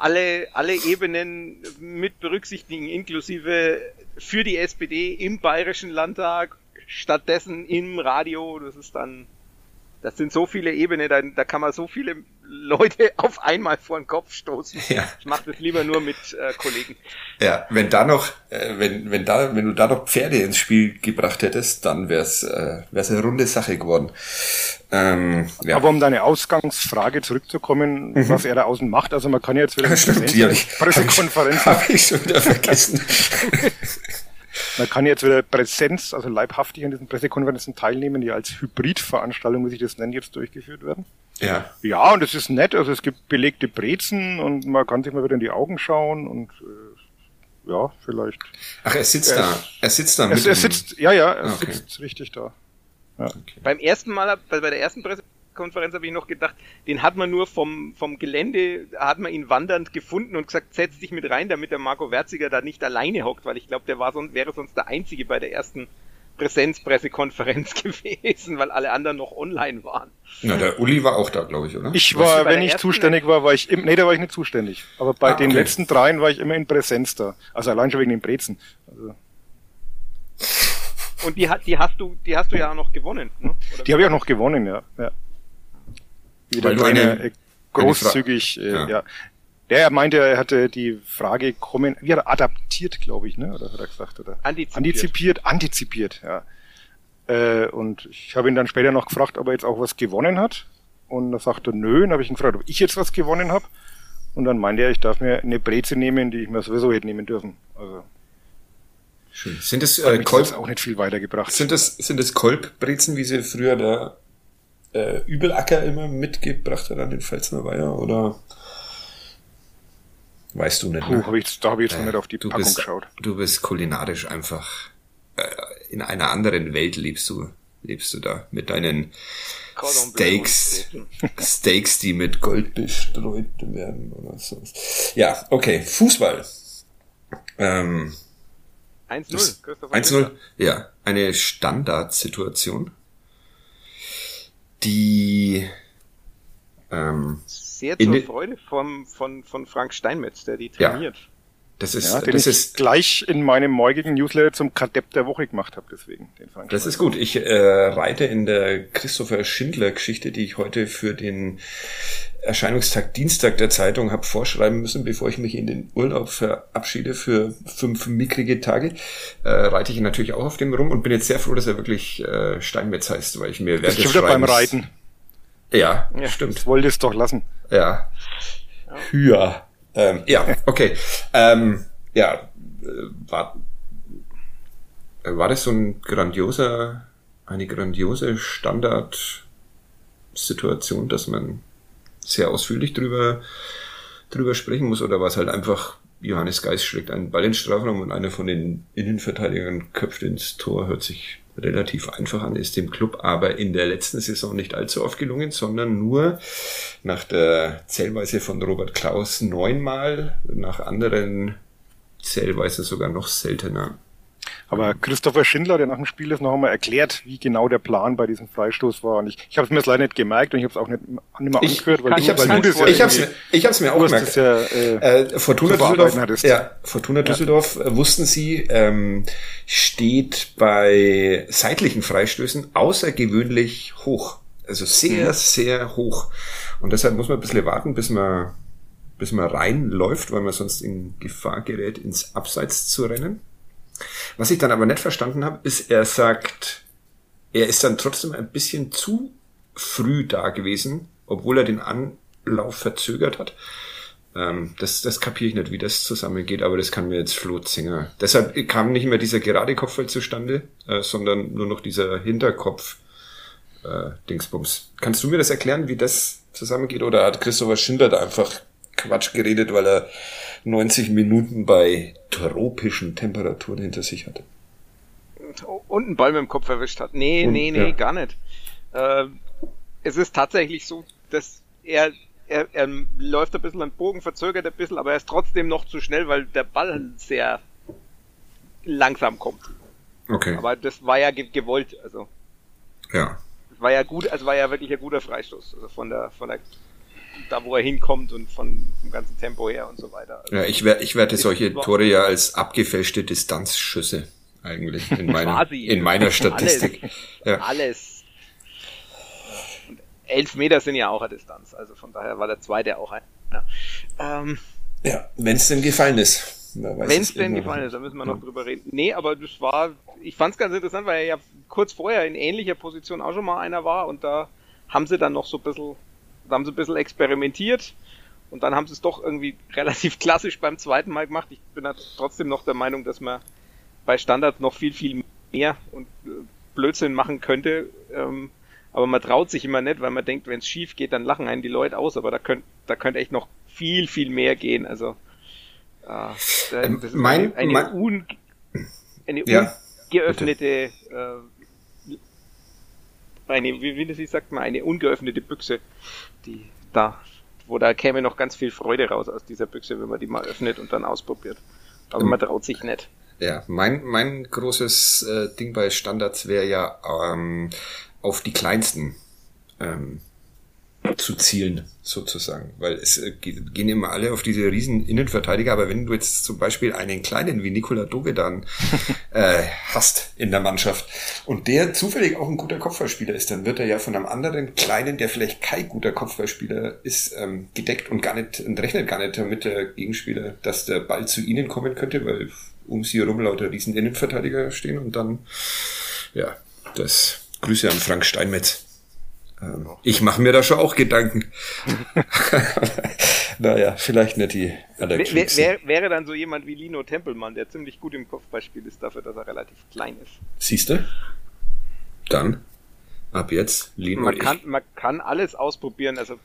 alle, alle Ebenen mit berücksichtigen, inklusive für die SPD im Bayerischen Landtag, stattdessen im Radio, das ist dann, das sind so viele Ebenen, da, da kann man so viele Leute auf einmal vor den Kopf stoßen. Ja. Ich mache das lieber nur mit äh, Kollegen. Ja, wenn da noch, äh, wenn, wenn da, wenn du da noch Pferde ins Spiel gebracht hättest, dann wär's, äh, wär's eine runde Sache geworden. Ähm, ja. Aber um deine Ausgangsfrage zurückzukommen, mhm. was er da außen macht, also man kann ja jetzt wieder Stimmt, die Pressekonferenz. Habe ich, hab ich schon wieder vergessen. Man kann jetzt wieder Präsenz, also leibhaftig an diesen Pressekonferenzen teilnehmen, die als Hybridveranstaltung, wie sich das nennt, jetzt durchgeführt werden. Ja. Ja, und es ist nett, also es gibt belegte Brezen und man kann sich mal wieder in die Augen schauen und äh, ja, vielleicht. Ach, er sitzt er, da. Er sitzt da mit. Er, er sitzt, ja, ja, er okay. sitzt richtig da. Ja. Okay. Beim ersten Mal, bei, bei der ersten Pressekonferenz habe ich noch gedacht, den hat man nur vom, vom Gelände, hat man ihn wandernd gefunden und gesagt, setz dich mit rein, damit der Marco Werziger da nicht alleine hockt, weil ich glaube, der war sonst, wäre sonst der Einzige bei der ersten Präsenzpressekonferenz gewesen, weil alle anderen noch online waren. Na, der Uli war auch da, glaube ich, oder? Ich war, wenn ich zuständig war, war ich im, nee, da war ich nicht zuständig. Aber bei ah, den okay. letzten dreien war ich immer in Präsenz da. Also allein schon wegen den Brezen. Also. Und die, die hast du, die hast du ja auch noch gewonnen, ne? Oder die habe ich auch noch gewonnen, ja. ja. Wieder Weil eine, eine, großzügig, eine äh, ja. ja. Der meinte, er hatte die Frage kommen, wie hat er adaptiert, glaube ich, ne? Oder hat er gesagt, oder? Antizipiert. Antizipiert, antizipiert, ja. Äh, und ich habe ihn dann später noch gefragt, ob er jetzt auch was gewonnen hat. Und er sagte, nö. Dann habe ich ihn gefragt, ob ich jetzt was gewonnen habe. Und dann meinte er, ich darf mir eine Breze nehmen, die ich mir sowieso hätte nehmen dürfen. Also Schön. Sind das äh, Kolb auch nicht viel weitergebracht? Sind das sind das Kolbbrezen, wie sie früher der äh, Übelacker immer mitgebracht hat an den Pfälzner Weiher oder Weißt du nicht. Puh, ne? hab ich, da habe ich jetzt noch nicht auf die du Packung bist, geschaut. Du bist kulinarisch einfach äh, in einer anderen Welt lebst du, lebst du da mit deinen Steaks, Steaks, die mit Gold bestreut werden oder so. Ja, okay, Fußball. Ähm, 1-0. 1-0, ja. Eine Standardsituation, die ähm, sehr zur Freude vom, von, von Frank Steinmetz, der die trainiert. Ja. Das ist, ja, den das ich ist gleich in meinem morgigen Newsletter zum Kadepp der Woche gemacht habe, deswegen. Den Frank das ist gut. Ich äh, reite in der Christopher Schindler Geschichte, die ich heute für den Erscheinungstag Dienstag der Zeitung habe vorschreiben müssen, bevor ich mich in den Urlaub verabschiede für fünf mickrige Tage, äh, reite ich natürlich auch auf dem rum und bin jetzt sehr froh, dass er wirklich äh, Steinmetz heißt, weil ich mir während des Schreibens... beim Reiten. Ja, ja, stimmt. Ich wollte es doch lassen. Ja. Hüa. Ähm, ja, okay. Ähm, ja, äh, war, äh, war das so ein grandioser, eine grandiose Standardsituation, dass man sehr ausführlich drüber, drüber sprechen muss, oder war es halt einfach, Johannes Geist schlägt einen Ball in Strafraum und einer von den Innenverteidigern köpft ins Tor, hört sich relativ einfach an, ist dem Club aber in der letzten Saison nicht allzu oft gelungen, sondern nur nach der Zählweise von Robert Klaus neunmal, nach anderen Zählweise sogar noch seltener. Aber Christopher Schindler, der nach dem Spiel ist, noch einmal erklärt, wie genau der Plan bei diesem Freistoß war. Und ich, ich habe es mir jetzt leider nicht gemerkt und ich habe es auch nicht, nicht mehr angehört, weil ich, du das ja ich hab's, mir, ich hab's mir auch gemerkt. Ja, äh, äh, Fortuna Düsseldorf, ja, Fortuna Düsseldorf ja. Äh, wussten sie, ähm, steht bei seitlichen Freistößen außergewöhnlich hoch. Also sehr, mhm. sehr hoch. Und deshalb muss man ein bisschen warten, bis man bis man reinläuft, weil man sonst in Gefahr gerät, ins Abseits zu rennen. Was ich dann aber nicht verstanden habe, ist, er sagt, er ist dann trotzdem ein bisschen zu früh da gewesen, obwohl er den Anlauf verzögert hat. Ähm, das, das kapiere ich nicht, wie das zusammengeht, aber das kann mir jetzt Flo Zinger. Deshalb kam nicht mehr dieser gerade Kopfball zustande, äh, sondern nur noch dieser Hinterkopf äh, Dingsbums. Kannst du mir das erklären, wie das zusammengeht? Oder hat Christopher Schindler da einfach Quatsch geredet, weil er 90 Minuten bei tropischen Temperaturen hinter sich hatte. Und einen Ball mit dem Kopf erwischt hat. Nee, Und, nee, nee, ja. gar nicht. Äh, es ist tatsächlich so, dass er, er, er läuft ein bisschen an Bogen, verzögert ein bisschen, aber er ist trotzdem noch zu schnell, weil der Ball sehr langsam kommt. Okay. Aber das war ja gewollt, also. Ja. Das war ja gut, also war ja wirklich ein guter Freistoß, also von der, von der da wo er hinkommt und von dem ganzen Tempo her und so weiter. Also ja, ich, wer, ich werte solche Tore ja als abgefälschte Distanzschüsse eigentlich in meiner, in meiner Statistik. Alles. Ja. alles. Und elf Meter sind ja auch eine Distanz, also von daher war der zweite auch ein. Ja, ähm, ja wenn es denn gefallen ist. Wenn es denn gefallen ist, dann müssen wir noch ja. drüber reden. Nee, aber das war, ich fand es ganz interessant, weil er ja kurz vorher in ähnlicher Position auch schon mal einer war und da haben sie dann noch so ein bisschen da haben sie ein bisschen experimentiert und dann haben sie es doch irgendwie relativ klassisch beim zweiten Mal gemacht. Ich bin halt trotzdem noch der Meinung, dass man bei Standards noch viel, viel mehr und äh, Blödsinn machen könnte. Ähm, aber man traut sich immer nicht, weil man denkt, wenn es schief geht, dann lachen einen die Leute aus. Aber da könnte da könnte echt noch viel, viel mehr gehen. Also äh, das ist mein, eine, mein, un, eine ja, ungeöffnete äh, eine, wie, wie sagt man, eine ungeöffnete Büchse, die da, wo da käme noch ganz viel Freude raus aus dieser Büchse, wenn man die mal öffnet und dann ausprobiert. Aber man traut sich nicht. Ja, mein, mein großes äh, Ding bei Standards wäre ja ähm, auf die kleinsten ähm, zu zielen, sozusagen. Weil es äh, gehen immer alle auf diese riesen Innenverteidiger, aber wenn du jetzt zum Beispiel einen kleinen wie Nikola Dogedan äh, hast in der Mannschaft und der zufällig auch ein guter Kopfballspieler ist, dann wird er ja von einem anderen kleinen, der vielleicht kein guter Kopfballspieler ist, ähm, gedeckt und gar nicht und rechnet gar nicht damit der Gegenspieler, dass der Ball zu ihnen kommen könnte, weil um sie herum lauter riesen Innenverteidiger stehen und dann, ja, das Grüße an Frank Steinmetz. Ähm, ich mache mir da schon auch Gedanken. naja, vielleicht nicht die allerklügsten. Wär, wär, wäre dann so jemand wie Lino Tempelmann, der ziemlich gut im Kopfballspiel ist, dafür, dass er relativ klein ist. Siehst du? Dann, ab jetzt, Lino man kann, Man kann alles ausprobieren. Also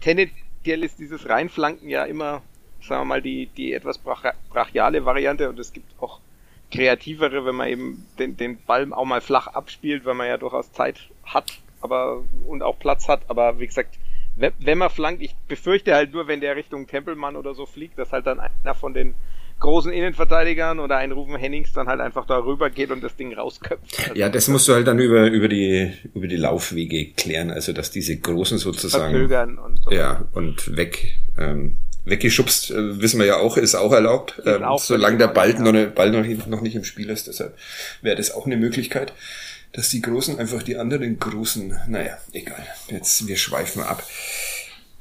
tendenziell ist dieses Reinflanken ja immer, sagen wir mal, die, die etwas brachiale Variante und es gibt auch kreativere, wenn man eben den, den Ball auch mal flach abspielt, weil man ja durchaus Zeit hat, aber und auch Platz hat, aber wie gesagt, wenn, wenn man flankt, ich befürchte halt nur, wenn der Richtung Tempelmann oder so fliegt, dass halt dann einer von den großen Innenverteidigern oder ein Rufen Hennings dann halt einfach darüber geht und das Ding rausköpft. Also ja, das musst du halt dann über, über die, über die Laufwege klären, also dass diese großen sozusagen, und so. ja, und weg, ähm, weggeschubst, äh, wissen wir ja auch, ist auch erlaubt, ähm, solange der Ball, ja. noch, Ball noch, nicht, noch nicht im Spiel ist, deshalb wäre das auch eine Möglichkeit, dass die Großen einfach die anderen Großen, naja, egal, jetzt, wir schweifen ab.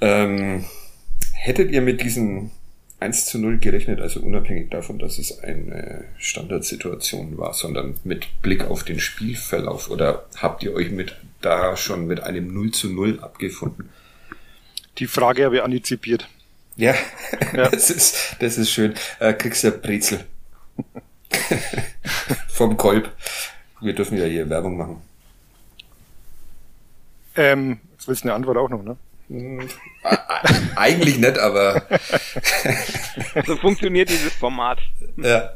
Ähm, hättet ihr mit diesen 1 zu 0 gerechnet, also unabhängig davon, dass es eine Standardsituation war, sondern mit Blick auf den Spielverlauf oder habt ihr euch mit da schon mit einem 0 zu 0 abgefunden? Die Frage habe ich antizipiert. Ja, ja. das ist, das ist schön. Äh, kriegst du Brezel. Vom Kolb. Wir dürfen ja hier Werbung machen. Ähm, jetzt willst du eine Antwort auch noch, ne? Eigentlich nicht, aber. so funktioniert dieses Format. Ja.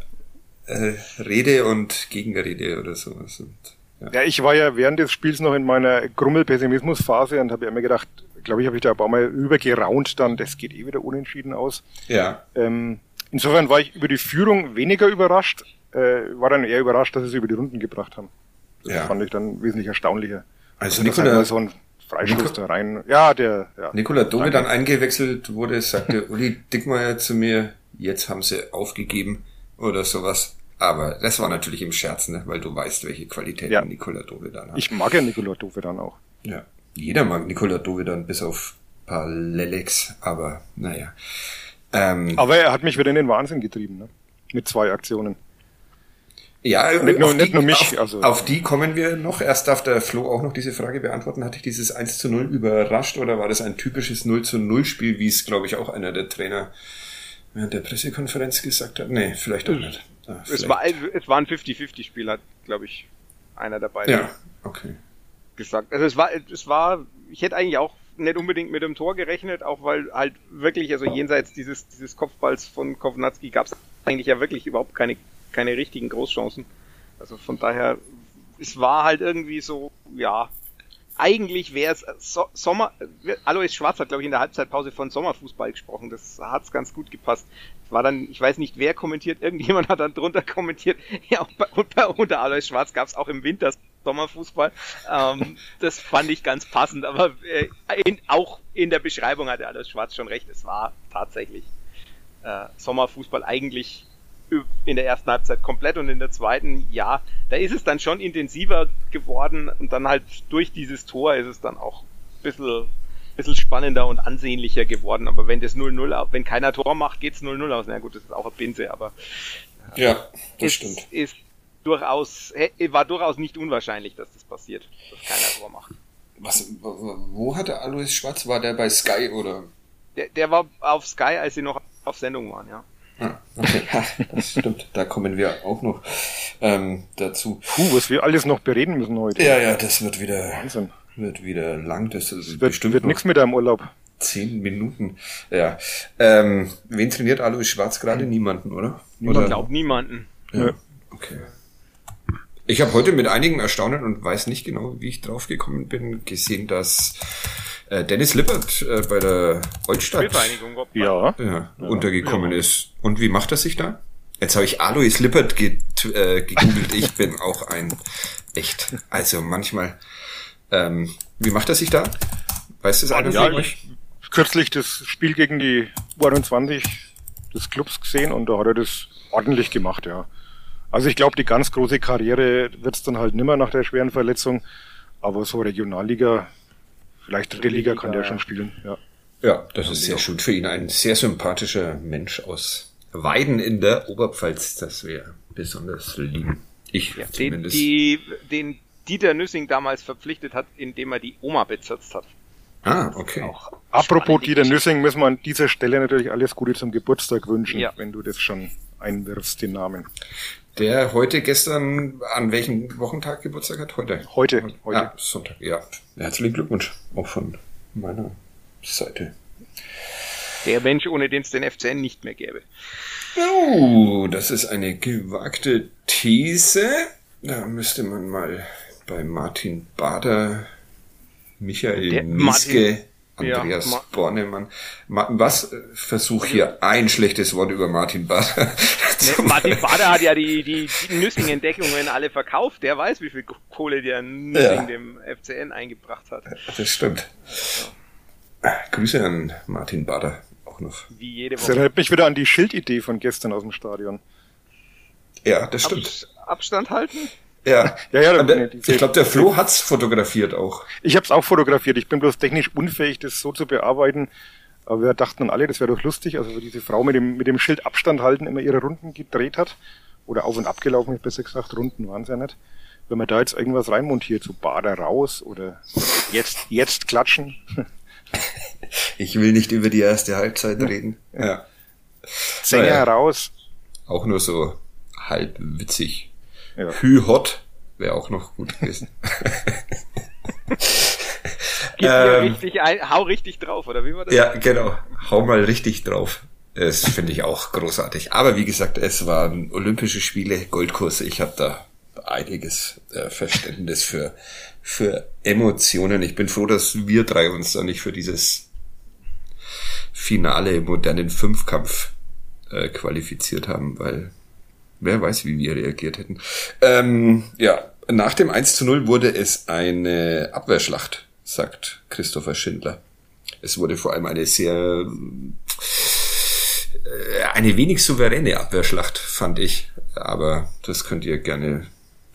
Äh, Rede und Gegenrede oder sowas. Und, ja. ja, ich war ja während des Spiels noch in meiner Grummel-Pessimismus-Phase und habe ja immer gedacht, glaube ich, habe ich da ein paar Mal übergeraunt dann, das geht eh wieder unentschieden aus. Ja. Ähm, insofern war ich über die Führung weniger überrascht, äh, war dann eher überrascht, dass sie es über die Runden gebracht haben. Das ja. fand ich dann wesentlich erstaunlicher. Also, also Nikola, so ein Freischuss da rein. Ja, der. Ja. Nikola Dome dann eingewechselt wurde, sagte Uli Dickmeier zu mir, jetzt haben sie aufgegeben oder sowas. Aber das war natürlich im Scherz, ne? weil du weißt, welche Qualität ja. Nikola Dove dann hat. Ich mag ja Nikola Dove dann auch. Ja, jeder mag Nikola Dove dann bis auf paar Lelex, aber naja. Ähm, aber er hat mich wieder in den Wahnsinn getrieben, ne? Mit zwei Aktionen. Ja, nicht nur, nicht die, nur mich. Auf, also. auf die kommen wir noch. Erst darf der Flo auch noch diese Frage beantworten. Hatte ich dieses 1 zu 0 überrascht oder war das ein typisches 0 zu 0 Spiel, wie es, glaube ich, auch einer der Trainer während der Pressekonferenz gesagt hat? Nee, vielleicht auch nicht. Ah, es, war, es war ein 50-50-Spiel, hat, glaube ich, einer der beiden ja, okay. gesagt. Also es war, es war, ich hätte eigentlich auch nicht unbedingt mit dem Tor gerechnet, auch weil halt wirklich, also jenseits dieses, dieses Kopfballs von Kovnatski gab es eigentlich ja wirklich überhaupt keine keine richtigen Großchancen. Also von daher, es war halt irgendwie so, ja, eigentlich wäre es so, Sommer, Alois Schwarz hat, glaube ich, in der Halbzeitpause von Sommerfußball gesprochen. Das hat's ganz gut gepasst. Es war dann, ich weiß nicht, wer kommentiert, irgendjemand hat dann drunter kommentiert, ja, und bei, und bei, unter Alois Schwarz gab es auch im Winter Sommerfußball. Ähm, das fand ich ganz passend, aber äh, in, auch in der Beschreibung hatte Alois Schwarz schon recht. Es war tatsächlich äh, Sommerfußball eigentlich in der ersten Halbzeit komplett und in der zweiten, ja, da ist es dann schon intensiver geworden und dann halt durch dieses Tor ist es dann auch ein bisschen, bisschen spannender und ansehnlicher geworden. Aber wenn das 0-0, wenn keiner Tor macht, geht's 0-0 aus. Na gut, das ist auch eine Binse, aber ja, das ist, stimmt. Ist durchaus, war durchaus nicht unwahrscheinlich, dass das passiert, dass keiner Tor macht. Was, wo hatte Alois Schwarz? War der bei Sky oder? Der, der war auf Sky, als sie noch auf Sendung waren, ja. Ah, okay, ja, das stimmt. Da kommen wir auch noch ähm, dazu. Puh, was wir alles noch bereden müssen heute. Ja, ja, das wird wieder, Wahnsinn. wird wieder lang. Das ist wird, bestimmt wird nichts mit deinem Urlaub. Zehn Minuten. Ja. Ähm, wen trainiert Alois Schwarz gerade? Niemanden, oder? Niemand. Ich glaube niemanden. Ja. Okay. Ich habe heute mit einigen Erstaunen und weiß nicht genau, wie ich draufgekommen bin, gesehen, dass äh, Dennis Lippert äh, bei der Holstadt ja. Ja, untergekommen ja. ist. Und wie macht er sich da? Jetzt habe ich Alois Lippert ge äh, gegoogelt. ich bin auch ein echt. Also manchmal. Ähm, wie macht er sich da? Weißt du es einer ja, von euch? Kürzlich das Spiel gegen die U21 des Clubs gesehen und da hat er das ordentlich gemacht, ja. Also ich glaube, die ganz große Karriere wird's dann halt nimmer nach der schweren Verletzung. Aber so Regionalliga Vielleicht dritte Liga kann der schon spielen, ja. Ja, das ist sehr schön für ihn. Ein sehr sympathischer Mensch aus Weiden in der Oberpfalz. Das wäre besonders lieb. Ich ja, zumindest. Den, die, den Dieter Nüssing damals verpflichtet hat, indem er die Oma bezirzt hat. Ah, okay. Apropos Dieter Nüssing, müssen wir an dieser Stelle natürlich alles Gute zum Geburtstag wünschen, ja. wenn du das schon einwirfst, den Namen. Der heute gestern an welchem Wochentag Geburtstag hat? Heute. Heute. heute. Ah, Sonntag, ja. Herzlichen Glückwunsch auch von meiner Seite. Der Mensch, ohne den es den FCN nicht mehr gäbe. Oh, das ist eine gewagte These. Da müsste man mal bei Martin Bader, Michael Mieske Andreas ja, Bornemann. Was? Versuch hier ein schlechtes Wort über Martin Bader. Nee, Martin Bader hat ja die, die, die Nüssing-Entdeckungen alle verkauft. Der weiß, wie viel Kohle der Nüssing ja. dem FCN eingebracht hat. Das stimmt. Grüße an Martin Bader auch noch. Wie jede Woche. Das erinnert mich wieder an die Schildidee von gestern aus dem Stadion. Ja, das stimmt. Abstand halten? Ja, ja, ja. Der, ich glaube, der Flo hat's fotografiert auch. Ich habe es auch fotografiert. Ich bin bloß technisch unfähig, das so zu bearbeiten. Aber wir dachten alle, das wäre doch lustig. Also, diese Frau mit dem, mit dem Schild Abstand halten immer ihre Runden gedreht hat. Oder auf und abgelaufen, besser gesagt. Runden waren ja nicht. Wenn man da jetzt irgendwas reinmontiert, so Bader raus oder jetzt, jetzt klatschen. ich will nicht über die erste Halbzeit reden. Ja. Sänger ja. raus. Auch nur so halb witzig. Ja. Hü hot wäre auch noch gut gewesen. Gib ähm, richtig ein, hau richtig drauf, oder wie war das? Ja, genau. Hau mal richtig drauf. Das finde ich auch großartig. Aber wie gesagt, es waren Olympische Spiele, Goldkurse. Ich habe da einiges äh, Verständnis für, für Emotionen. Ich bin froh, dass wir drei uns da nicht für dieses Finale im modernen Fünfkampf äh, qualifiziert haben, weil Wer weiß, wie wir reagiert hätten. Ähm, ja, nach dem 1 zu 0 wurde es eine Abwehrschlacht, sagt Christopher Schindler. Es wurde vor allem eine sehr, äh, eine wenig souveräne Abwehrschlacht, fand ich. Aber das könnt ihr gerne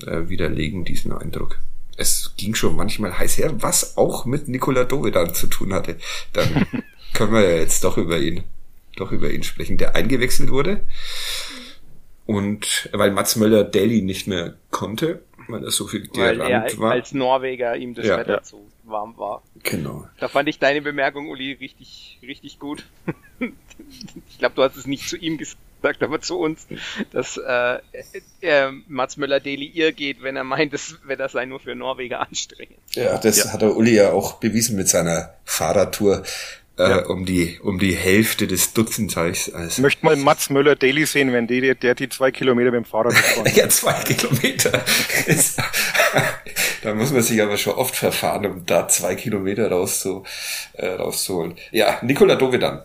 äh, widerlegen, diesen Eindruck. Es ging schon manchmal heiß her, was auch mit Nikola Dovedan zu tun hatte. Dann können wir ja jetzt doch über ihn, doch über ihn sprechen, der eingewechselt wurde. Und weil Mats Möller Daly nicht mehr konnte, weil er so viel weil er war. als Norweger ihm das ja, Wetter ja. zu warm war. Genau. Da fand ich deine Bemerkung, Uli, richtig, richtig gut. ich glaube, du hast es nicht zu ihm gesagt, aber zu uns, dass äh, äh, Mats Möller-Deli ihr geht, wenn er meint, das, wenn das sei nur für Norweger anstrengend. Ja, das ja. hat der Uli ja auch bewiesen mit seiner Fahrradtour äh, um die um die Hälfte des Dutzendteichs. Also. Ich möchte mal Mats Möller Daily sehen, wenn der, der die zwei Kilometer mit dem Fahrrad fahren. ja, zwei Kilometer. da muss man sich aber schon oft verfahren, um da zwei Kilometer rauszu, äh, rauszuholen. Ja, Nikola Dovedan.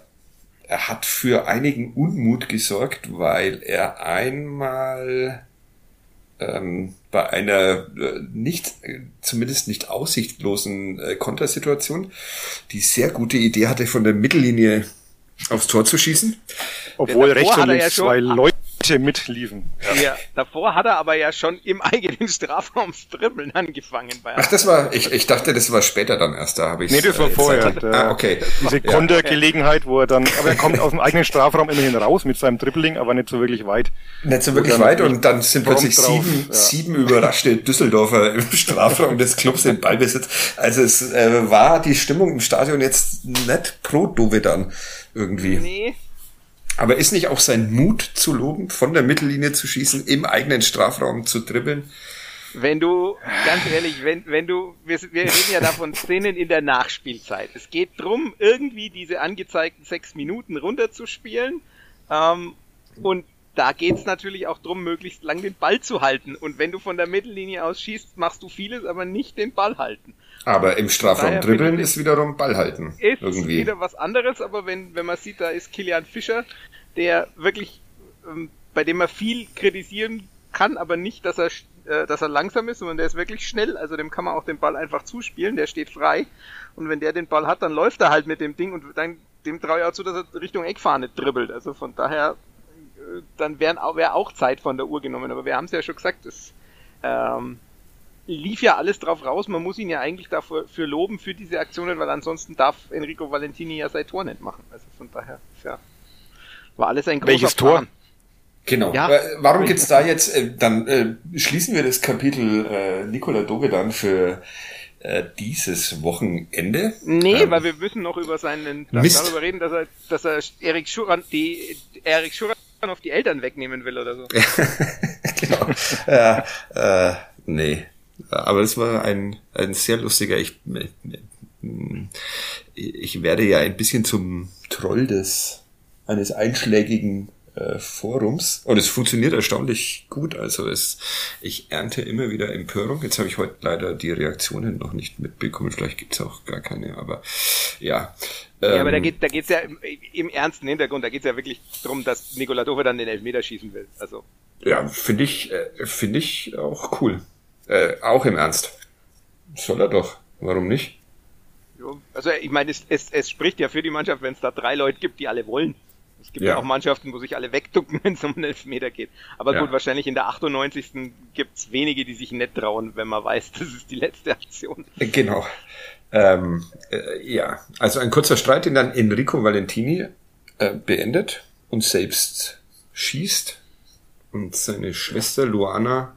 Er hat für einigen Unmut gesorgt, weil er einmal ähm, bei einer äh, nicht, zumindest nicht aussichtlosen äh, Kontersituation die sehr gute Idee hatte, von der Mittellinie aufs Tor zu schießen. Obwohl rechts und links zwei Leute mitliefen. Ja. ja. davor hat er aber ja schon im eigenen Strafraum Dribbeln angefangen. Ach, das war, ich, ich dachte, das war später dann erst, da habe ich Nee, das war äh, vorher. Der, ah, okay. Diese ja. Kontergelegenheit, wo er dann, aber er kommt aus dem eigenen Strafraum immerhin raus mit seinem Dribbling, aber nicht so wirklich weit. Nicht so wirklich weit und dann sind plötzlich sieben, ja. sieben überraschte Düsseldorfer im Strafraum des Clubs in Ballbesitz. Also es äh, war die Stimmung im Stadion jetzt nicht pro Dovedan irgendwie. Nee. Aber ist nicht auch sein Mut zu loben, von der Mittellinie zu schießen, im eigenen Strafraum zu dribbeln? Wenn du, ganz ehrlich, wenn, wenn du, wir, wir reden ja davon Szenen in der Nachspielzeit. Es geht drum, irgendwie diese angezeigten sechs Minuten runterzuspielen. Ähm, und da geht's natürlich auch drum, möglichst lang den Ball zu halten. Und wenn du von der Mittellinie aus schießt, machst du vieles, aber nicht den Ball halten. Aber im Strafraum dribbeln ist wiederum Ball halten. Ist irgendwie. wieder was anderes, aber wenn, wenn man sieht, da ist Kilian Fischer, der wirklich, ähm, bei dem man viel kritisieren kann, aber nicht, dass er, äh, dass er langsam ist, sondern der ist wirklich schnell, also dem kann man auch den Ball einfach zuspielen, der steht frei. Und wenn der den Ball hat, dann läuft er halt mit dem Ding und dann, dem traue ich auch zu, dass er Richtung Eckfahne dribbelt. Also von daher, äh, dann wäre wär auch Zeit von der Uhr genommen. Aber wir haben es ja schon gesagt, es ähm, lief ja alles drauf raus. Man muss ihn ja eigentlich dafür für loben für diese Aktionen, weil ansonsten darf Enrico Valentini ja sein Tor nicht machen. Also von daher, ja. War alles ein großer Welches Tor? Plan. Genau. Ja. Äh, warum gibt's da jetzt, äh, dann äh, schließen wir das Kapitel äh, Nikola Dovedan für äh, dieses Wochenende. Nee, ähm, weil wir müssen noch über seinen Mist. darüber reden, dass er, dass er Erik Schuran, die Erik Schuran auf die Eltern wegnehmen will oder so. genau. ja, äh, nee. Aber es war ein, ein sehr lustiger, ich, ich werde ja ein bisschen zum Troll des eines einschlägigen äh, Forums und es funktioniert erstaunlich gut. Also es, ich ernte immer wieder Empörung. Jetzt habe ich heute leider die Reaktionen noch nicht mitbekommen. Vielleicht gibt's auch gar keine, aber ja. Ähm, ja, aber da ähm, geht da geht's ja im, im ernsten Hintergrund, da geht's ja wirklich darum, dass Nikola Dove dann den Elfmeter schießen will. Also ja, finde ich äh, finde ich auch cool. Äh, auch im Ernst. Soll er doch. Warum nicht? Also ich meine, es, es, es spricht ja für die Mannschaft, wenn es da drei Leute gibt, die alle wollen. Es gibt ja. ja auch Mannschaften, wo sich alle wegducken, wenn es um einen Elfmeter geht. Aber ja. gut, wahrscheinlich in der 98. gibt's wenige, die sich nicht trauen, wenn man weiß, das ist die letzte Aktion. Genau. Ähm, äh, ja, also ein kurzer Streit, den dann Enrico Valentini äh, beendet und selbst schießt. Und seine Schwester Luana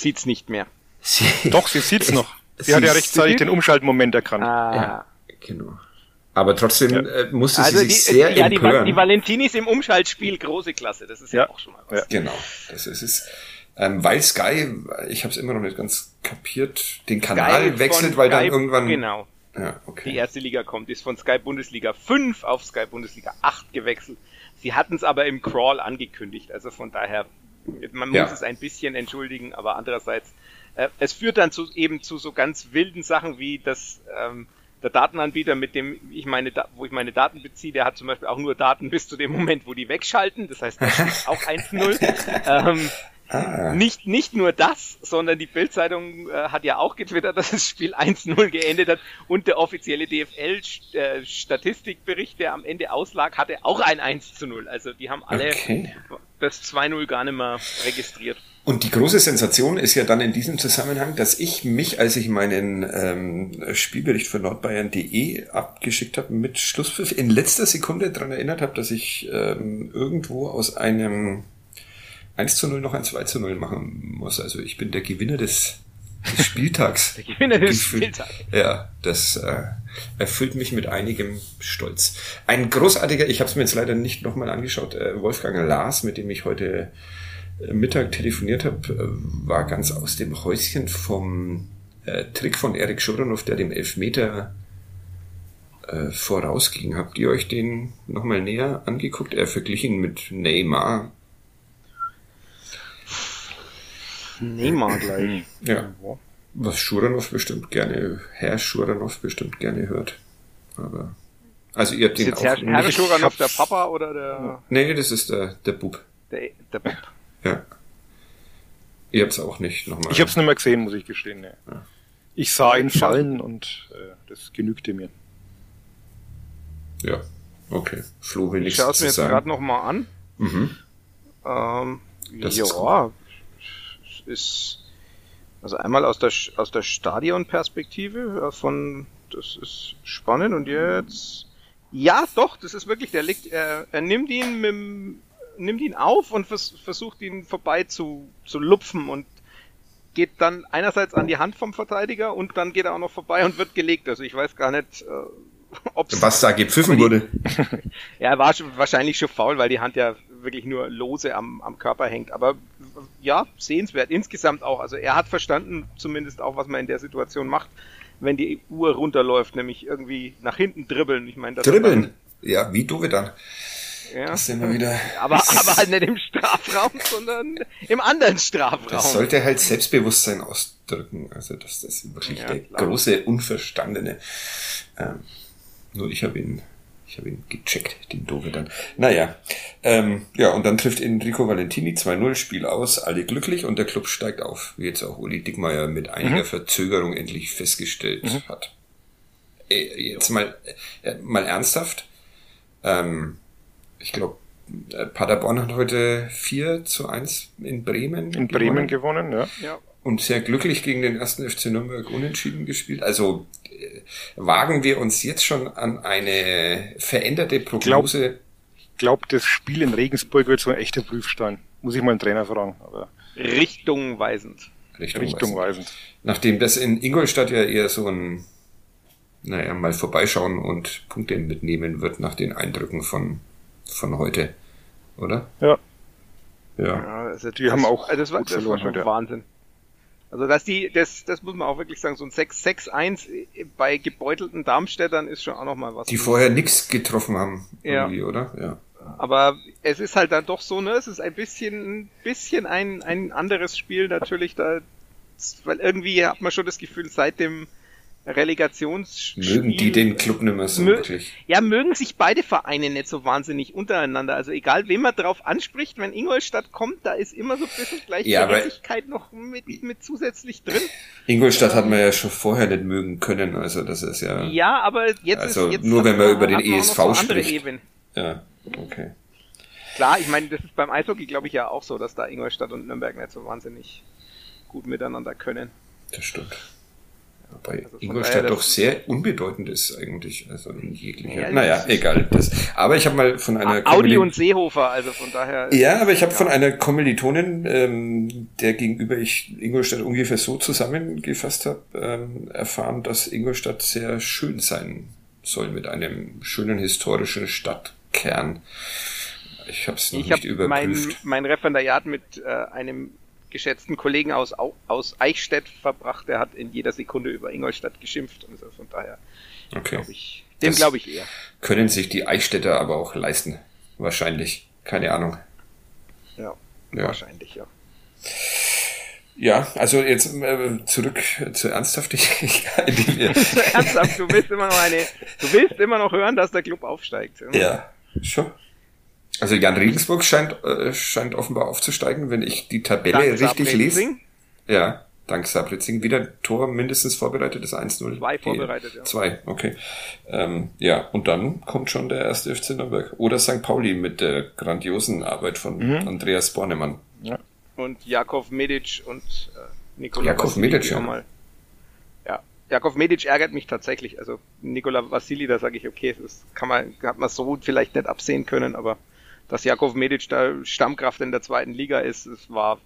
sieht's nicht mehr. Sie Doch, sie sieht's noch. Sie, sie hat ja rechtzeitig den Umschaltmoment erkannt. Ah. Ja, genau. Aber trotzdem ja. äh, musste also sie sich die, sehr ja, empören. Die, die Valentinis im Umschaltspiel, große Klasse. Das ist ja, ja auch schon mal was. Ja. Genau, das ist es. Ähm, weil Sky, ich habe es immer noch nicht ganz kapiert, den Kanal Sky wechselt, weil Sky, dann irgendwann... Genau. Ja, okay. Die erste Liga kommt, ist von Sky Bundesliga 5 auf Sky Bundesliga 8 gewechselt. Sie hatten es aber im Crawl angekündigt, also von daher, man muss ja. es ein bisschen entschuldigen, aber andererseits, äh, es führt dann zu, eben zu so ganz wilden Sachen wie das... Ähm, der Datenanbieter, mit dem ich meine, wo ich meine Daten beziehe, der hat zum Beispiel auch nur Daten bis zu dem Moment, wo die wegschalten. Das heißt, das ist auch 1-0. ähm, ah. nicht, nicht nur das, sondern die Bildzeitung äh, hat ja auch getwittert, dass das Spiel 1-0 geendet hat und der offizielle DFL-Statistikbericht, der am Ende auslag, hatte auch ein 1 0. Also die haben alle okay. Das 2-0 gar nicht mehr registriert. Und die große Sensation ist ja dann in diesem Zusammenhang, dass ich mich, als ich meinen ähm, Spielbericht für nordbayern.de abgeschickt habe mit Schlusspfiff, in letzter Sekunde daran erinnert habe, dass ich ähm, irgendwo aus einem 1 zu 0 noch ein 2 zu 0 machen muss. Also ich bin der Gewinner des, des Spieltags. der Gewinner des Spieltags. Ja, das äh, erfüllt mich mit einigem Stolz. Ein großartiger, ich habe es mir jetzt leider nicht nochmal angeschaut, äh, Wolfgang Lars, mit dem ich heute Mittag telefoniert habe, äh, war ganz aus dem Häuschen vom äh, Trick von Erik Schuranov, der dem Elfmeter äh, vorausging. Habt ihr euch den nochmal näher angeguckt? Er verglichen mit Neymar. Neymar gleich. Ja. Was Schuranov bestimmt gerne, Herr Schuranov bestimmt gerne hört. Aber, also ihr habt ist den auch Herr, Herr Schuranov der Papa oder der? Nee, das ist der, der Bub. Der, der Bub. Ja. Ihr habt es auch nicht nochmal. Ich habe es nicht mehr gesehen, muss ich gestehen. Ne. Ja. Ich sah ihn fallen und äh, das genügte mir. Ja, okay. Flo will nichts Ich schaue es mir jetzt gerade nochmal an. Mhm. Ähm, das ja, ist, also einmal aus der aus der Stadionperspektive von das ist spannend und jetzt ja doch, das ist wirklich der liegt er, er nimmt ihn mit nimmt ihn auf und vers versucht ihn vorbei zu, zu lupfen und geht dann einerseits an die Hand vom Verteidiger und dann geht er auch noch vorbei und wird gelegt. Also ich weiß gar nicht, äh, ob was da gepfiffen wurde. ja, war schon, wahrscheinlich schon faul, weil die Hand ja wirklich nur lose am, am Körper hängt. Aber ja, sehenswert insgesamt auch. Also er hat verstanden, zumindest auch, was man in der Situation macht, wenn die Uhr runterläuft, nämlich irgendwie nach hinten dribbeln. Ich meine, dribbeln. Ja, wie du dann. Ja. Das sind wir wieder. Aber, aber halt nicht im Strafraum, sondern im anderen Strafraum. Das sollte halt Selbstbewusstsein ausdrücken. Also das, das ist wirklich ja, der klar. große Unverstandene. Ähm, nur ich habe ihn, ich habe ihn gecheckt, den Dove dann. Naja, ähm, ja, und dann trifft Enrico Valentini 2-0 Spiel aus, alle glücklich und der Club steigt auf, wie jetzt auch Uli Dickmeyer mit einiger mhm. Verzögerung endlich festgestellt mhm. hat. Äh, jetzt mal, äh, mal ernsthaft. Ähm, ich glaube, äh, Paderborn hat heute 4 zu 1 in Bremen. In Bremen gewonnen, ja. ja. Und sehr glücklich gegen den ersten FC Nürnberg unentschieden gespielt. Also äh, wagen wir uns jetzt schon an eine veränderte Prognose. Ich glaube, das Spiel in Regensburg wird so ein echter Prüfstein. Muss ich mal einen Trainer fragen. Aber Richtungweisend. Richtungweisend. Richtungweisend. Nachdem das in Ingolstadt ja eher so ein, naja, mal vorbeischauen und Punkte mitnehmen wird nach den Eindrücken von von heute, oder? Ja. Ja. ja also die das, haben auch. Das war, das war schon. Wahnsinn. Also dass die, das, das muss man auch wirklich sagen, so ein 6-6-1 bei gebeutelten Darmstädtern ist schon auch nochmal was. Die vorher nichts getroffen haben, irgendwie, ja. oder? Ja. aber es ist halt dann doch so, ne? Es ist ein bisschen, ein bisschen ein, ein anderes Spiel natürlich, da, weil irgendwie hat man schon das Gefühl, seit dem Relegationsspiel. Mögen die den Club nicht mehr so Mö wirklich? Ja, mögen sich beide Vereine nicht so wahnsinnig untereinander. Also egal, wen man drauf anspricht, wenn Ingolstadt kommt, da ist immer so ein bisschen Ja, aber- Gleichberechtigkeit noch mit, mit zusätzlich drin. Ingolstadt hat man ja schon vorher nicht mögen können, also das ist ja. Ja, aber jetzt Also ist jetzt nur wenn man man- über den ESV so andere spricht. Ebenen. Ja, okay. Klar, ich meine, das ist beim Eishockey, glaube ich, ja auch so, dass da Ingolstadt und Nürnberg nicht so wahnsinnig gut miteinander können. Das stimmt. Wobei Also Ingolstadt doch sehr unbedeutend ist eigentlich, also in jeglicher. Ja, naja, egal. Das, aber ich habe mal von einer Audi und Seehofer, also von daher. Ja, aber ich habe von einer Kommilitonin, ähm, der gegenüber ich Ingolstadt ungefähr so zusammengefasst habe, ähm, erfahren, dass Ingolstadt sehr schön sein soll mit einem schönen historischen Stadtkern. Ich habe es noch ich nicht mein, überprüft. mein Referendariat mit äh, einem geschätzten Kollegen aus, Au- aus Eichstätt verbracht, der hat in jeder Sekunde über Ingolstadt geschimpft. Also von daher Okay. glaube ich, dem glaube ich eher. Können sich die Eichstätter aber auch leisten. Wahrscheinlich. Keine Ahnung. Ja, Ja. wahrscheinlich, ja. Ja, also jetzt äh, zurück zur Ernsthaftigkeit. die wir- Ernsthaft, du willst immer noch eine, du willst immer noch hören, dass der Club aufsteigt. Ja, schon. Also Jan Regensburg scheint, äh, scheint offenbar aufzusteigen, wenn ich die Tabelle Dank richtig lese. Ja, dank Saarbritzing. Wieder Tor mindestens vorbereitet, das 1-0. Zwei vorbereitet, ja. Zwei, okay. Ähm, ja, und dann kommt schon der erste FC Nürnberg. Oder St. Pauli mit der grandiosen Arbeit von Mhm. Andreas Bornemann. und Jakov Medic und äh, Nikola Jakov Medic, ja. mal. Ja, Jakov Medic ärgert mich tatsächlich. Also Nikola Vassili, da sage ich, okay, das kann man, hat man so vielleicht nicht absehen können, aber dass Jakov Medic da Stammkraft in der zweiten Liga ist, es war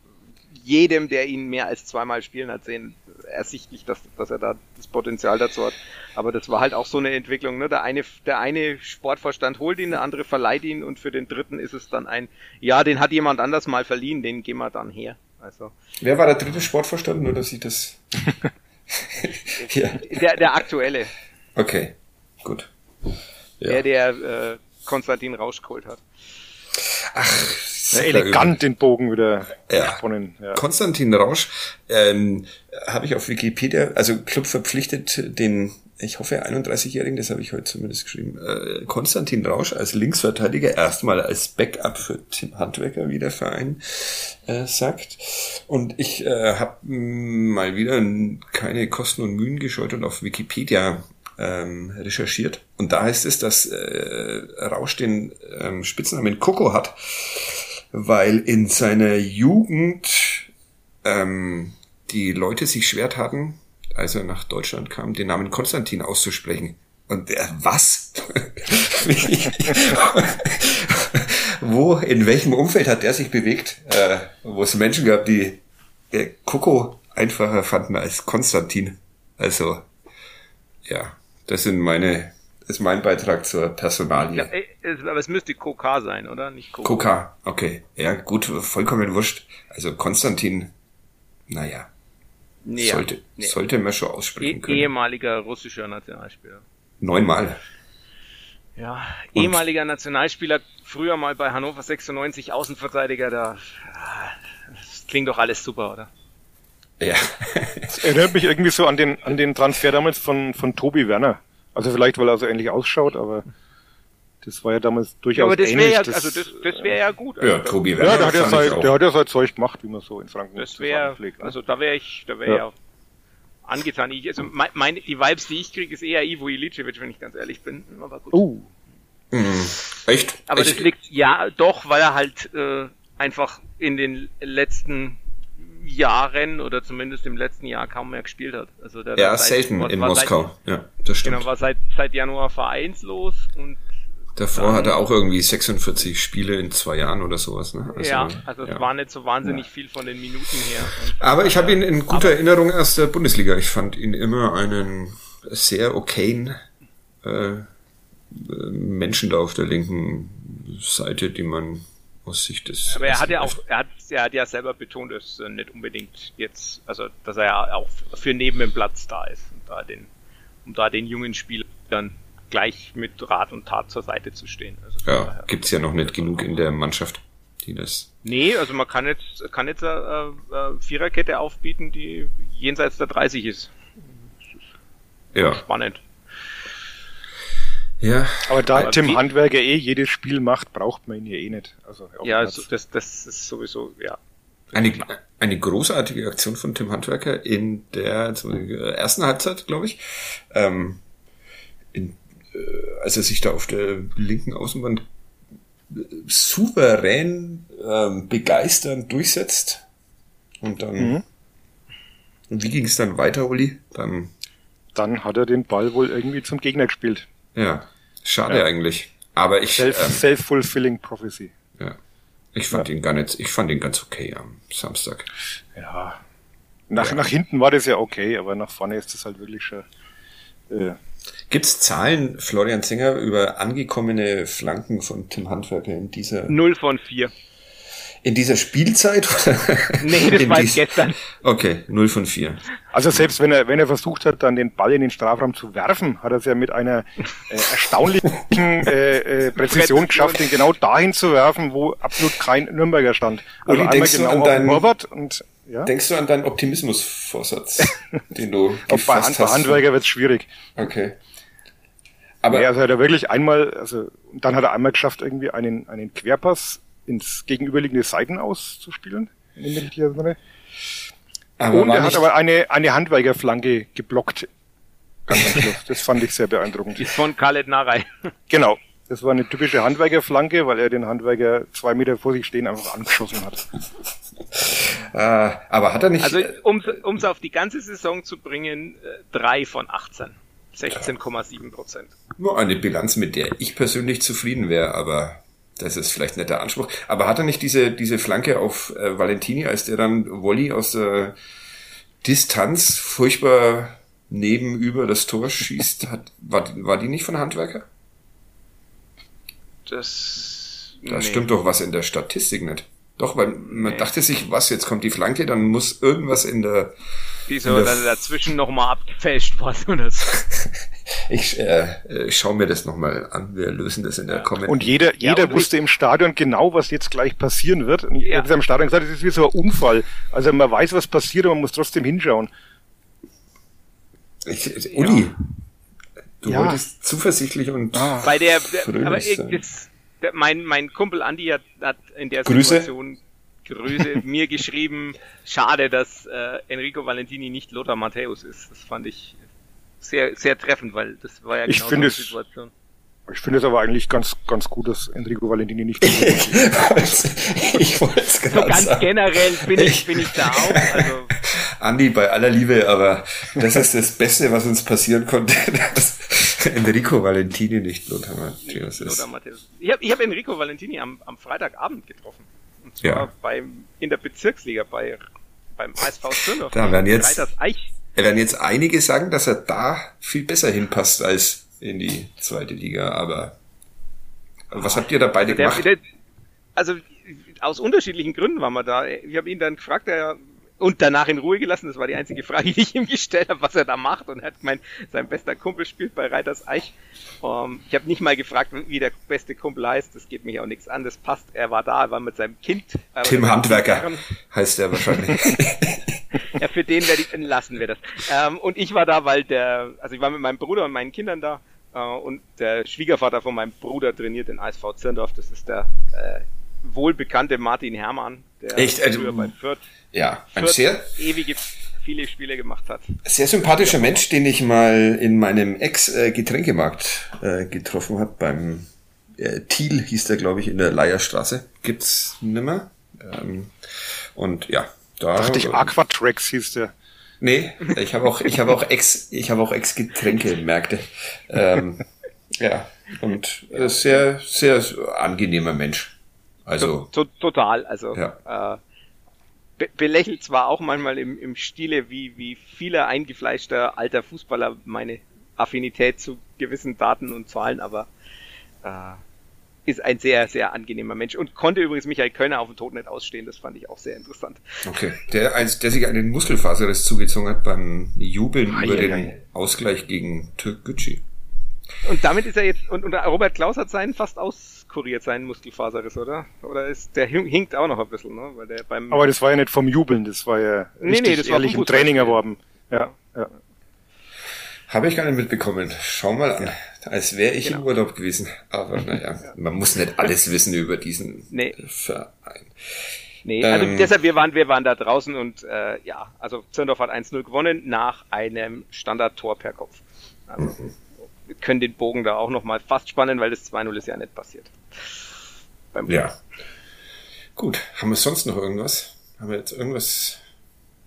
jedem, der ihn mehr als zweimal spielen hat, sehen, ersichtlich, dass, dass er da das Potenzial dazu hat. Aber das war halt auch so eine Entwicklung. Ne? Der, eine, der eine Sportvorstand holt ihn, der andere verleiht ihn und für den dritten ist es dann ein, ja, den hat jemand anders mal verliehen, den gehen wir dann her. Also Wer war der dritte Sportvorstand? Nur, dass ich das... ja, der, der aktuelle, okay, gut. Ja. der, der äh, Konstantin Rausch geholt hat. Ach, Elegant den Bogen wieder Ja. gesponnen. Ja. Konstantin Rausch ähm, habe ich auf Wikipedia, also Club verpflichtet den, ich hoffe 31-Jährigen, das habe ich heute zumindest geschrieben, äh, Konstantin Rausch als Linksverteidiger erstmal als Backup für Tim Handwerker, wie der Verein äh, sagt. Und ich äh, habe mal wieder keine Kosten und Mühen gescheut und auf Wikipedia ähm, recherchiert. Und da heißt es, dass äh, Rausch den ähm, Spitznamen Coco hat, weil in seiner Jugend ähm, die Leute sich schwer taten, als er nach Deutschland kam, den Namen Konstantin auszusprechen. Und der, was? Wo, in welchem Umfeld hat der sich bewegt, äh, wo es Menschen gab, die Coco einfacher fanden als Konstantin? Also, ja, das sind meine, ist mein Beitrag zur Personalie. Ja, ey, aber es müsste Coca sein, oder? Nicht Coca. Coca, okay. Ja, gut, vollkommen wurscht. Also Konstantin, naja, Nee, sollte, nee. sollte man schon aussprechen können. ehemaliger russischer Nationalspieler. Neunmal. Ja, Und- ehemaliger Nationalspieler, früher mal bei Hannover 96 Außenverteidiger, da ah, das klingt doch alles super, oder? Ja. Das erinnert mich irgendwie so an den, an den Transfer damals von, von Tobi Werner. Also vielleicht, weil er so ähnlich ausschaut, aber das war ja damals durchaus Ja, aber das ähnlich. wäre ja, also das, das wäre ja gut. ja, Also, Tobi ja, Werner der hat ja, sein, der hat ja sein Zeug gemacht, wie man so in Franken Das wäre, ne? also da wäre ich, da wäre Ja. ja. angetan. Ich, also mein, meine, die Vibes, die ich kriege, ist eher Ivo Ilicevic, wenn ich ganz ehrlich bin. Aber gut. Oh, Mhm. Echt? Aber ich, das liegt ja doch, weil er halt äh, einfach in den letzten Jahren oder zumindest im letzten Jahr kaum mehr gespielt hat. Also der Ja, seit- selten in Moskau. ja, das Seit, stimmt. genau, war seit, seit Januar vereinslos und Davor hat er auch irgendwie 46 Spiele in zwei Jahren oder sowas. Ne? Also, ja, also ja. es war nicht so wahnsinnig viel von den Minuten her. Und, Aber ich habe ihn in guter Erinnerung aus der Bundesliga. Ich fand ihn immer einen sehr okayen äh, Menschen da auf der linken Seite, die man aus Sicht des... aber er hat ja auch, er hat, er hat ja selber betont, dass er nicht unbedingt jetzt, also dass er ja auch für neben dem Platz da ist und da den, um da den jungen Spielern gleich mit Rat und Tat zur Seite zu stehen. Also ja, gibt's ja noch nicht genug in der Mannschaft, die das. Nee, also man kann jetzt, kann jetzt eine, eine Viererkette aufbieten, die jenseits der 30 ist. Ja. Spannend. Ja. Aber da aber Tim Handwerker eh jedes Spiel macht, braucht man ihn ja eh nicht. Also ja, also das, das ist sowieso, ja. Eine, eine großartige Aktion von Tim Handwerker in der ersten Halbzeit, glaube ich. Ähm, in, äh, als er sich da auf der linken Außenbahn souverän ähm, begeisternd durchsetzt. Und dann. Mhm. Und wie ging es dann weiter, Uli? Dann, dann hat er den Ball wohl irgendwie zum Gegner gespielt. Ja, schade ja. eigentlich. Aber ich. Self, ähm, Self-fulfilling Prophecy. Ja. Ich fand ja. ihn gar nicht, ich fand ihn ganz okay am Samstag. Ja. Nach, ja. nach hinten war das ja okay, aber nach vorne ist das halt wirklich schon. Äh, Gibt's Zahlen, Florian Singer, über angekommene Flanken von Tim Handwerker in dieser? Null von vier. In dieser Spielzeit? nee, das war gestern. Okay, 0 von 4. Also selbst wenn er, wenn er versucht hat, dann den Ball in den Strafraum zu werfen, hat er es ja mit einer äh, erstaunlichen äh, äh, Präzision geschafft, den genau dahin zu werfen, wo absolut kein Nürnberger stand. Also Uli, einmal genau auf deinen, Torwart und ja? Denkst du an deinen Optimismusvorsatz, den du gefasst bei, hast? Bei Handwerker wird es schwierig. Okay. Aber ja, also hat er wirklich einmal, also dann hat er einmal geschafft, irgendwie einen, einen Querpass ins gegenüberliegende Seiten auszuspielen. Aber Und er hat aber eine, eine Handwerkerflanke geblockt. Das fand ich sehr beeindruckend. Die von Khaled Narei. Genau. Das war eine typische Handwerkerflanke, weil er den Handwerker zwei Meter vor sich stehen einfach angeschossen hat. äh, aber hat er nicht. Also, um es auf die ganze Saison zu bringen, äh, drei von 18. 16,7 Prozent. Nur eine Bilanz, mit der ich persönlich zufrieden wäre, aber das ist vielleicht nicht der Anspruch. Aber hat er nicht diese, diese Flanke auf äh, Valentini, als der dann Wolli aus der Distanz furchtbar neben über das Tor schießt? Hat, war, war die nicht von Handwerker? Das. Da nee. stimmt doch was in der Statistik nicht. Doch, weil man nee. dachte sich, was, jetzt kommt die Flanke, dann muss irgendwas in der. Wieso dann dazwischen nochmal abgefälscht was oder so. ich äh, ich schaue mir das nochmal an. Wir lösen das in der Kommentar. Und jeder, jeder ja, und wusste im Stadion genau, was jetzt gleich passieren wird. Und ich ja. im Stadion gesagt, das ist wie so ein Unfall. Also man weiß, was passiert, aber man muss trotzdem hinschauen. Ich, Uli, ja. du ja. wolltest zuversichtlich und ah. bei der, aber ich, das, mein, mein Kumpel Andi hat, hat in der Grüße. Situation Grüße mir geschrieben, schade, dass äh, Enrico Valentini nicht Lothar Matthäus ist. Das fand ich sehr, sehr treffend, weil das war ja genau die Situation. Ich finde es aber eigentlich ganz, ganz gut, dass Enrico Valentini nicht. ich wollte es genau so ganz sagen. generell bin ich, bin ich da auch. Also. Andi, bei aller Liebe, aber das ist das Beste, was uns passieren konnte, dass Enrico Valentini nicht Lothar Matthäus ist. Lothar Matthäus. Ich habe ich hab Enrico Valentini am, am Freitagabend getroffen. Und zwar ja. beim, in der Bezirksliga bei, beim SV Zürndorf. Da werden jetzt, werden jetzt einige sagen, dass er da viel besser hinpasst als in die zweite Liga, aber was habt ihr da beide also der, gemacht? Der, also aus unterschiedlichen Gründen waren wir da. Ich habe ihn dann gefragt, er und danach in Ruhe gelassen. Das war die einzige Frage, die ich ihm gestellt habe, was er da macht. Und er hat gemeint, sein bester Kumpel spielt bei Reiters Eich. Um, ähm, ich habe nicht mal gefragt, wie der beste Kumpel heißt. Das geht mich auch nichts an. Das passt. Er war da, er war mit seinem Kind. Äh, Tim Handwerker heißt er wahrscheinlich. ja, für den werde ich, lassen wir das. Ähm, und ich war da, weil der, also ich war mit meinem Bruder und meinen Kindern da. Äh, und der Schwiegervater von meinem Bruder trainiert in ASV Zirndorf. Das ist der äh, wohlbekannte Martin Hermann, der Echt? Also, früher bei Fürth, ja, ein sehr ewige viele Spiele gemacht hat. Sehr sympathischer Mensch, den ich mal in meinem Ex-Getränkemarkt äh, getroffen habe beim äh, Thiel hieß der, glaube ich, in der Leierstraße. Gibt's nimmer. Ähm, und ja, da. Dachte ich, Aquatrax hieß der. Nee, ich habe auch, ich habe auch Ex, ich habe auch Ex-Getränkemärkte. ähm, ja, und äh, sehr, sehr angenehmer Mensch. Also. To total, also. Ja. Äh, be belächelt zwar auch manchmal im, im Stile wie, wie viele eingefleischter alter Fußballer meine Affinität zu gewissen Daten und Zahlen, aber äh, ist ein sehr, sehr angenehmer Mensch und konnte übrigens Michael Kölner auf dem Tod nicht ausstehen. Das fand ich auch sehr interessant. Okay. Der, als, der sich einen Muskelfaserriss zugezogen hat beim Jubeln ah, über ja, den ja. Ausgleich gegen Türk Gücü. Und damit ist er jetzt, und, und Robert Klaus hat seinen fast auskuriert, seinen Muskelfaserriss, oder? Oder ist, der hinkt auch noch ein bisschen, ne? Weil der beim Aber das war ja nicht vom Jubeln, das war ja nee, nee, das ehrlich war im Training erworben. Ja, ja. Habe ich gar nicht mitbekommen. Schau mal an. Als wäre ich Genau. im Urlaub gewesen. Aber naja, man muss nicht alles wissen über diesen Nee. Verein. Nee, also Ähm. deshalb, wir waren, wir waren da draußen und äh, ja, also Zirndorf hat 1-0 gewonnen nach einem Standardtor per Kopf. Also, wir können den Bogen da auch nochmal fast spannen, weil das 2-0 ist ja nicht passiert. Beim Ja. Gut. Haben wir sonst noch irgendwas? Haben wir jetzt irgendwas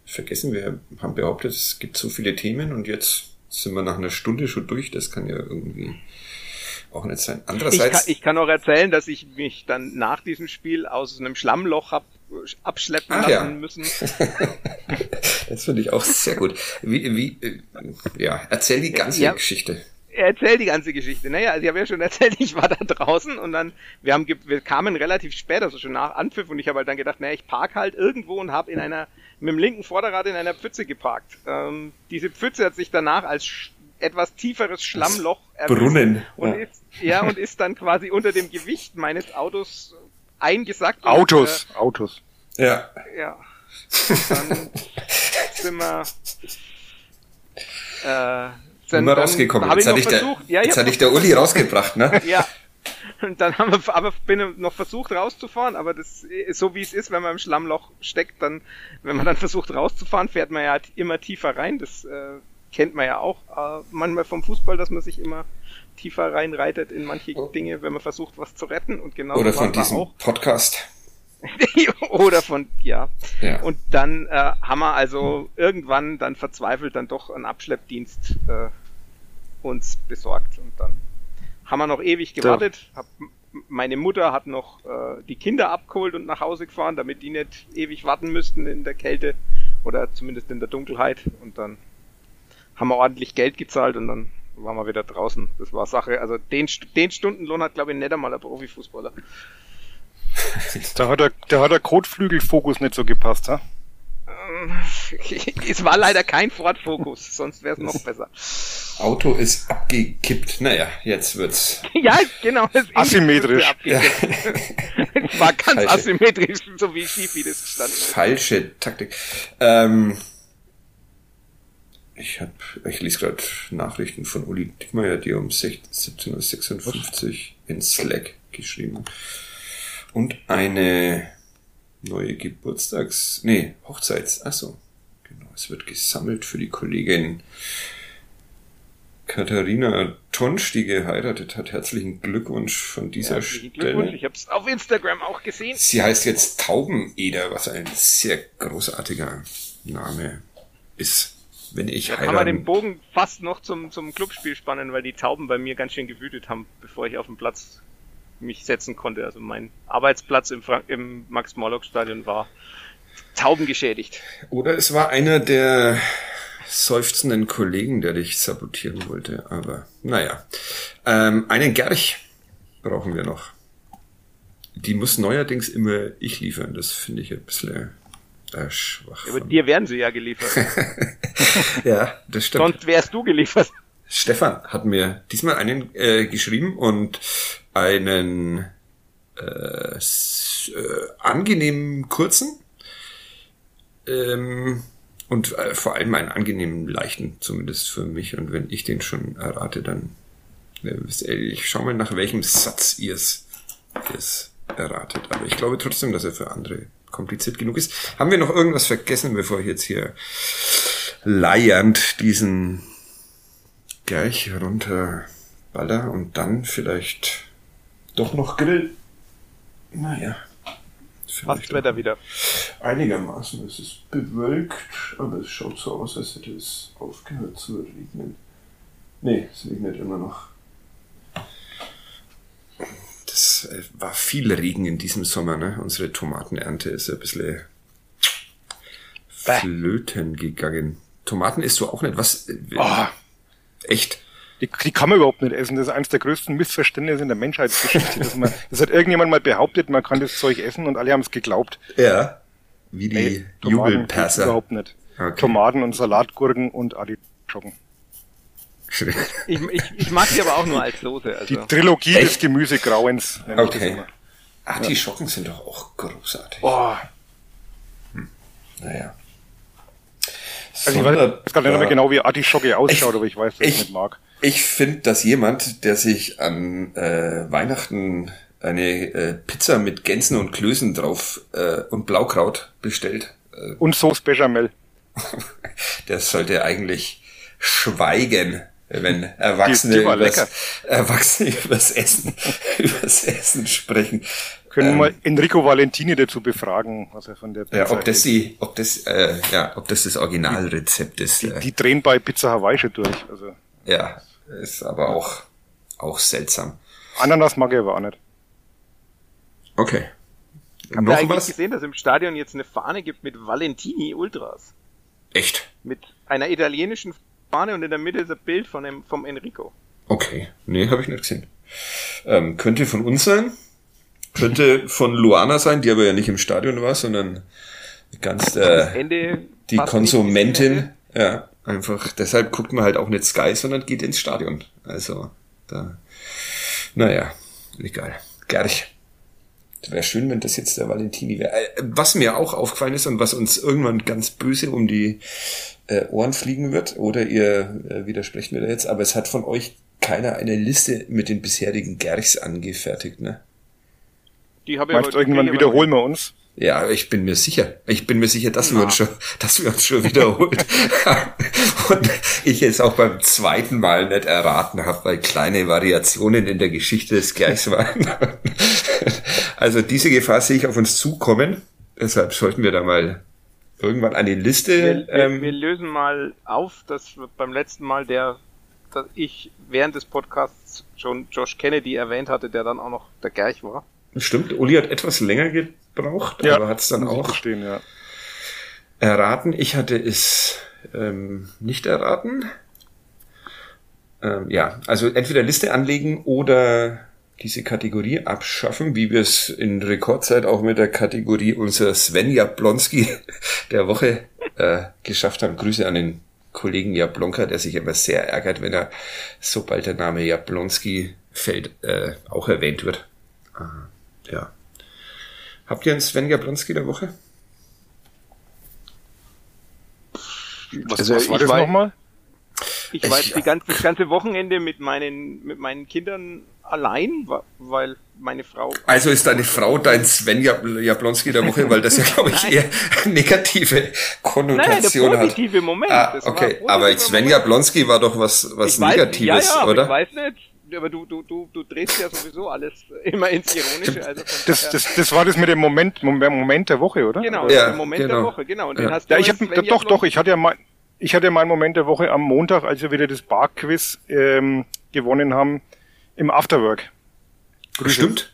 vergessen? Wir haben behauptet, es gibt so viele Themen und jetzt sind wir nach einer Stunde schon durch. Das kann ja irgendwie auch nicht sein. Ich kann, Andererseits, ich kann auch erzählen, dass ich mich dann nach diesem Spiel aus einem Schlammloch hab abschleppen Ach lassen ja. müssen. das finde ich auch sehr gut. Wie, wie, äh, ja, erzähl die ganze Ja. Geschichte. Erzähl die ganze Geschichte. Naja, also ich habe ja schon erzählt, ich war da draußen und dann, wir haben, wir kamen relativ spät, also schon nach Anpfiff und ich habe halt dann gedacht, naja, ich park halt irgendwo und habe in einer, mit dem linken Vorderrad in einer Pfütze geparkt. Ähm, diese Pfütze hat sich danach als sch etwas tieferes Schlammloch erwiesen Brunnen. und Ja. ist, ja, und ist dann quasi unter dem Gewicht meines Autos eingesackt. und, Autos, Autos. Ja. Äh, ja. Dann sind wir, äh, Sind wir rausgekommen. Habe Jetzt hatte ich, der. Ja, jetzt hatte ich der Uli rausgebracht, ne? ja. Und dann haben wir, aber bin noch versucht rauszufahren, aber das ist so wie es ist, wenn man im Schlammloch steckt, dann, wenn man dann versucht rauszufahren, fährt man ja immer tiefer rein. Das äh, kennt man ja auch äh, manchmal vom Fußball, dass man sich immer tiefer reinreitet in manche Dinge, wenn man versucht, was zu retten. Und genau Oder von diesem auch. Podcast. Oder von, ja. Ja. Und dann äh, haben wir also irgendwann dann verzweifelt dann doch einen Abschleppdienst äh, uns besorgt und dann haben wir noch ewig gewartet. Hab, meine Mutter hat noch äh, die Kinder abgeholt und nach Hause gefahren, damit die nicht ewig warten müssten in der Kälte oder zumindest in der Dunkelheit. Und dann haben wir ordentlich Geld gezahlt und dann waren wir wieder draußen. Das war Sache. Also den, den Stundenlohn hat, glaube ich, nicht einmal ein Profifußballer. Da hat der, da hat der Kotflügelfokus nicht so gepasst, ha? es war leider kein Ford Focus, sonst wäre es noch besser. Auto ist abgekippt. Naja, jetzt wird's. Ja, genau. es ist Asymmetrisch. abgekippt. es war ganz Falsche. asymmetrisch, so wie schief wie das gestanden ist. Falsche Taktik. Ähm, ich hab, ich lese gerade Nachrichten von Uli Dickmeyer, die um 16 17.56 Uhr in Slack geschrieben. Und eine neue Geburtstags-, nee, Hochzeits-, ach so. Genau, es wird gesammelt für die Kollegin Katharina Tonsch, die geheiratet hat. Herzlichen Glückwunsch von dieser Herzlichen Glückwunsch. Stelle. Ich habe es auf Instagram auch gesehen. Sie heißt jetzt Taubeneder, was ein sehr großartiger Name ist. Wenn ich Da kann man den. Bogen fast noch zum, zum Clubspiel spannen, weil die Tauben bei mir ganz schön gewütet haben, bevor ich auf den Platz mich setzen konnte. Also mein Arbeitsplatz im, Frank im Max-Morlock-Stadion war taubengeschädigt. Oder es war einer der seufzenden Kollegen, der dich sabotieren wollte. Aber naja. Ähm, einen Gerch brauchen wir noch. Die muss neuerdings immer ich liefern. Das finde ich ein bisschen äh, schwach. Aber dir werden sie ja geliefert. ja, das stimmt. Sonst wärst du geliefert. Stefan hat mir diesmal einen äh, geschrieben und einen äh, äh, angenehmen kurzen ähm, und äh, vor allem einen angenehmen leichten, zumindest für mich. Und wenn ich den schon errate, dann äh, wisst ihr, ich schau mal nach welchem Satz ihr es erratet. Aber ich glaube trotzdem, dass er für andere kompliziert genug ist. Haben wir noch irgendwas vergessen, bevor ich jetzt hier leiernd diesen gleich runter baller und dann vielleicht doch noch Grill. Naja. Passt Wetter wieder. Einigermaßen. Es ist bewölkt, aber es schaut so aus, als hätte es aufgehört zu regnen. Nee, es regnet immer noch. Das äh, war viel Regen in diesem Sommer, ne? Unsere Tomatenernte ist ein bisschen flöten gegangen. Tomaten isst du auch nicht? Was? äh, Oh, Echt? Die, die kann man überhaupt nicht essen. Das ist eines der größten Missverständnisse in der Menschheitsgeschichte. dass man, das hat irgendjemand mal behauptet, man kann das Zeug essen und alle haben es geglaubt. Ja. Wie die geht's Jubelperser. überhaupt nicht. Okay. Tomaten und Salatgurken und Artischocken. Ich, ich, ich mag die aber auch nur als Lose. Also. Die Trilogie Echt? des Gemüsegrauens. Okay. Artischocken ja. sind doch auch großartig. Oh. Hm. Naja. Also ich weiß gar nicht mehr genau, wie Artischocke ausschaut, ich, aber ich weiß, dass ich es nicht mag. Ich finde, dass jemand, der sich an äh, Weihnachten eine äh, Pizza mit Gänsen und Klößen drauf äh, und Blaukraut bestellt. Äh, und Sauce Bechamel. der sollte eigentlich schweigen, wenn Erwachsene, die, die übers, Erwachsene übers Essen, übers Essen sprechen. Können ähm, mal Enrico Valentini dazu befragen, was er von der Pizza ja, ob das die, ob das, äh, ja, ob das das Originalrezept ist. Die, die drehen bei Pizza Hawaii schon durch. Also. Ja, ist aber auch, auch seltsam. Ananas mag ich aber auch nicht. Okay. Habt Noch ihr eigentlich was? gesehen, dass im Stadion jetzt eine Fahne gibt mit Valentini Ultras? Echt? Mit einer italienischen Fahne und in der Mitte ist ein Bild von dem, vom Enrico. Okay. Nee, habe ich nicht gesehen. Ähm, könnte von uns sein. Könnte von Luana sein, die aber ja nicht im Stadion war, sondern ganz äh, die Konsumentin. Ja, einfach. Deshalb guckt man halt auch nicht Sky, sondern geht ins Stadion. Also, da. Naja, egal. Gerch. Wäre schön, wenn das jetzt der Valentini wäre. Äh, was mir auch aufgefallen ist und was uns irgendwann ganz böse um die äh, Ohren fliegen wird, oder ihr äh, widersprecht mir da jetzt, aber es hat von euch keiner eine Liste mit den bisherigen Gerchs angefertigt, ne? Die habe ich Meinst irgendwann wiederholen wir uns? Ja, ich bin mir sicher. Ich bin mir sicher, dass ja. wir uns schon, dass wir uns schon wiederholt und ich es auch beim zweiten Mal nicht erraten habe, weil kleine Variationen in der Geschichte des Gerchs waren. also diese Gefahr sehe ich auf uns zukommen. Deshalb sollten wir da mal irgendwann eine Liste. Wir, ähm, wir lösen mal auf, dass beim letzten Mal der, dass ich während des Podcasts schon Josh Kennedy erwähnt hatte, der dann auch noch der Gerch war. Stimmt, Uli hat etwas länger gebraucht, ja, aber hat es dann auch verstehen, ja. erraten. Ich hatte es ähm, nicht erraten. Ähm, ja, also entweder Liste anlegen oder diese Kategorie abschaffen, wie wir es in Rekordzeit auch mit der Kategorie unser Sven Jablonski der Woche äh, geschafft haben. Grüße an den Kollegen Jablonka, der sich immer sehr ärgert, wenn er, sobald der Name Jablonski fällt, äh, auch erwähnt wird. Aha ja. Habt ihr einen Sven Jablonski der Woche? Was, also, was war das nochmal? Ich war jetzt die ganze, das ganze Wochenende mit meinen, mit meinen Kindern allein, weil meine Frau. Also ist deine Frau dein Sven Jablonski der Woche, weil das ja, glaube ich, eher negative Konnotation Nein, der positive hat. Moment. Ah, okay, aber Sven Jablonski war doch was, was Negatives, ja, ja, oder? Ich weiß nicht aber du, du, du, du drehst ja sowieso alles immer ins Ironische. Also das, das, das war das mit dem Moment, Moment der Woche, oder? Genau, ja, der Moment genau. der Woche, genau. Und ja. den hast du ja, ich hab, doch, doch, ich hatte ja mein, ich hatte ja meinen Moment der Woche am Montag, als wir wieder das Bar-Quiz ähm, gewonnen haben, im Afterwork. Grüße. Stimmt.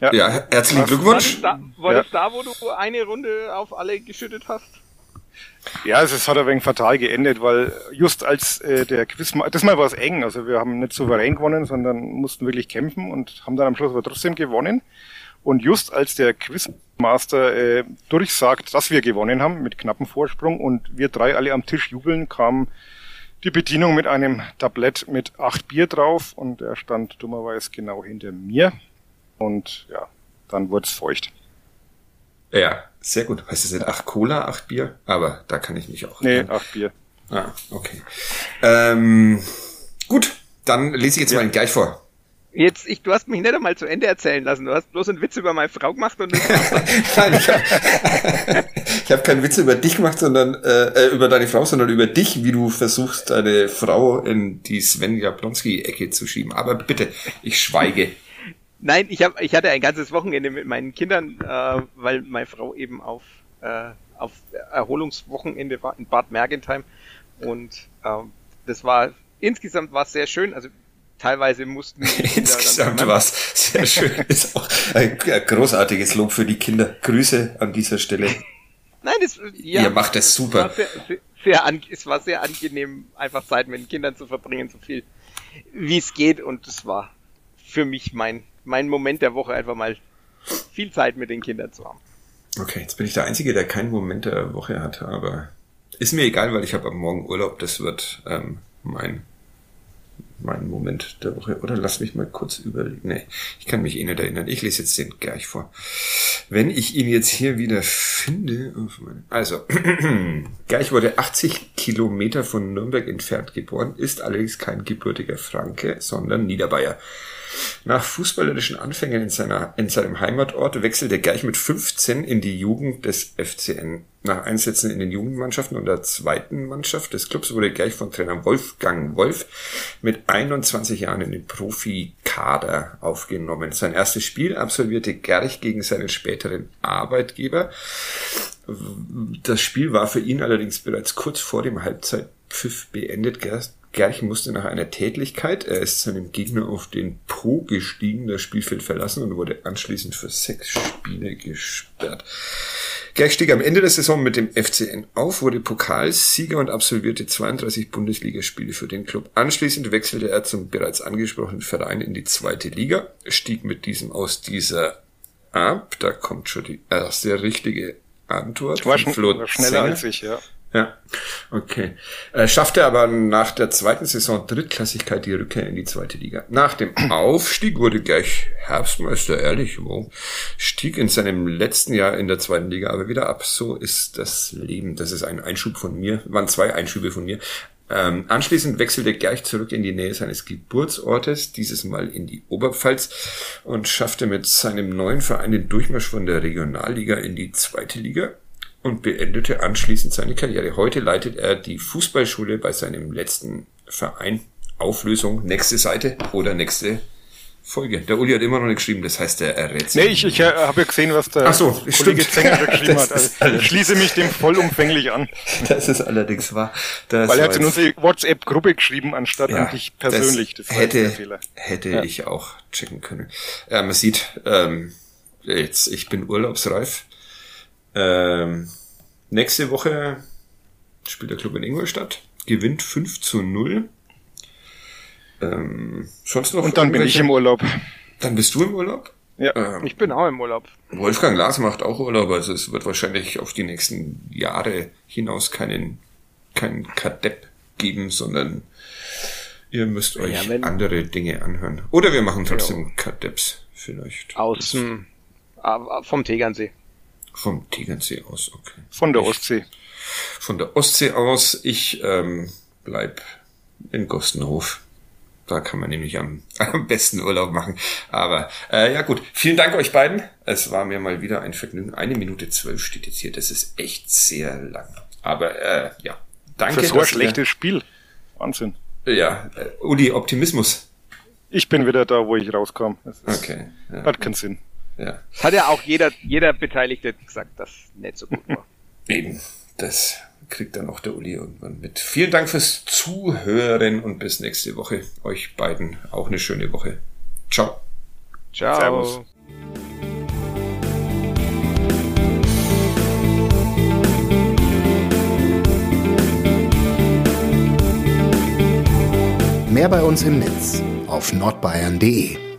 Ja, ja herzlichen Glückwunsch. War das, da, war ja. das da, wo du eine Runde auf alle geschüttet hast? Ja, also es hat ein wenig fatal geendet, weil just als äh, der Quiz, das Mal war es eng, also wir haben nicht souverän gewonnen, sondern mussten wirklich kämpfen und haben dann am Schluss aber trotzdem gewonnen. Und just als der Quizmaster äh, durchsagt, dass wir gewonnen haben, mit knappem Vorsprung und wir drei alle am Tisch jubeln, kam die Bedienung mit einem Tablett mit acht Bier drauf und er stand dummerweise genau hinter mir. Und ja, dann wurde es feucht. Ja, sehr gut. Heißt es nicht acht Cola, acht Bier? Aber da kann ich mich auch. Nee, nennen. acht Bier. Ah, okay. Ähm, gut, dann lese ich jetzt ja. mal gleich vor. Jetzt, ich, du hast mich nicht einmal zu Ende erzählen lassen. Du hast bloß einen Witz über meine Frau gemacht und Nein, ich habe hab keinen Witz über dich gemacht, sondern äh, äh, über deine Frau, sondern über dich, wie du versuchst, deine Frau in die Sven Jablonski-Ecke zu schieben. Aber bitte, ich schweige. Nein, ich hab, ich hatte ein ganzes Wochenende mit meinen Kindern, äh, weil meine Frau eben auf, äh, auf Erholungswochenende war in Bad Mergentheim und äh, das war insgesamt war es sehr schön. Also teilweise mussten insgesamt war es sehr schön. Ist auch ein großartiges Lob für die Kinder. Grüße an dieser Stelle. Nein, das, ja, ihr macht es super. Es war sehr, sehr, sehr an, es war sehr angenehm, einfach Zeit mit den Kindern zu verbringen, so viel wie es geht und es war für mich mein mein Moment der Woche einfach mal viel Zeit mit den Kindern zu haben. Okay, jetzt bin ich der Einzige, der keinen Moment der Woche hat, aber ist mir egal, weil ich habe am Morgen Urlaub. Das wird ähm, mein mein Moment der Woche. Oder lass mich mal kurz überlegen. Nee, ich kann mich eh nicht erinnern. Ich lese jetzt den gleich vor. Wenn ich ihn jetzt hier wieder finde. Also, Gerch wurde 80 Kilometer von Nürnberg entfernt geboren, ist allerdings kein gebürtiger Franke, sondern Niederbayer. Nach fußballerischen Anfängen in, seiner, in seinem Heimatort wechselte Gerch mit 15 in die Jugend des FCN. Nach Einsätzen in den Jugendmannschaften und der zweiten Mannschaft des Clubs wurde Gerch von Trainer Wolfgang Wolf mit 21 Jahren in den Profikader aufgenommen. Sein erstes Spiel absolvierte Gerch gegen seinen späteren Arbeitgeber. Das Spiel war für ihn allerdings bereits kurz vor dem Halbzeitpfiff beendet. Gerch musste nach einer Tätlichkeit, er ist seinem Gegner auf den Po gestiegen, das Spielfeld verlassen und wurde anschließend für sechs Spiele gesperrt. Gerch stieg am Ende der Saison mit dem FCN auf, wurde Pokalsieger und absolvierte 32 Bundesligaspiele für den Club. Anschließend wechselte er zum bereits angesprochenen Verein in die zweite Liga, stieg mit diesem aus dieser ab. Da kommt schon die erste richtige Antwort. Ich war schon schneller Sänger. als ich, ja. Ja, okay. Er schaffte aber nach der zweiten Saison Drittklassigkeit die Rückkehr in die zweite Liga. Nach dem Aufstieg wurde gleich Herbstmeister, ehrlich, wo stieg in seinem letzten Jahr in der zweiten Liga aber wieder ab. So ist das Leben. Das ist ein Einschub von mir, waren zwei Einschübe von mir. Ähm, anschließend wechselte gleich zurück in die Nähe seines Geburtsortes, dieses Mal in die Oberpfalz und schaffte mit seinem neuen Verein den Durchmarsch von der Regionalliga in die zweite Liga und beendete anschließend seine Karriere. Heute leitet er die Fußballschule bei seinem letzten Verein. Auflösung, nächste Seite oder nächste Folge. Der Uli hat immer noch nicht geschrieben, das heißt, er errät Nee, ich, ich äh, habe ja gesehen, was der Ach so, Kollege Zenger geschrieben hat. Also, ich schließe mich dem vollumfänglich an. Das ist allerdings wahr. Das Weil er hat in unsere WhatsApp-Gruppe geschrieben, anstatt ja, an dich persönlich. Das, das hätte, hätte ja. ich auch checken können. Ja, man sieht, ähm, jetzt, ich bin urlaubsreif. Ähm, nächste Woche spielt der Club in Ingolstadt, gewinnt 5 zu 0. Ähm, sonst noch Und dann bin ich im Urlaub. Dann bist du im Urlaub? Ja, ähm, ich bin auch im Urlaub. Wolfgang Lars macht auch Urlaub, also es wird wahrscheinlich auf die nächsten Jahre hinaus keinen, keinen Kadepp geben, sondern ihr müsst euch ja, andere Dinge anhören. Oder wir machen trotzdem ja. Kadepps vielleicht. Aus dem, äh, vom Tegernsee. Vom Tegernsee aus, okay. Von der Ostsee. Von der Ostsee aus. Ich ähm, bleib in Gostenhof. Da kann man nämlich am, am besten Urlaub machen. Aber äh, ja gut, vielen Dank euch beiden. Es war mir mal wieder ein Vergnügen. Eine Minute zwölf steht jetzt hier. Das ist echt sehr lang. Aber äh, ja, danke. Für so ein schlechtes Spiel. Wahnsinn. Ja, äh, Uli, Optimismus. Ich bin wieder da, wo ich rauskam. Okay. Ja. Hat keinen Sinn. Ja. Hat ja auch jeder, jeder Beteiligte gesagt, dass nicht so gut war. Eben, das kriegt dann auch der Uli irgendwann mit. Vielen Dank fürs Zuhören und bis nächste Woche. Euch beiden auch eine schöne Woche. Ciao. Ciao. Servus. Mehr bei uns im Netz auf nordbayern.de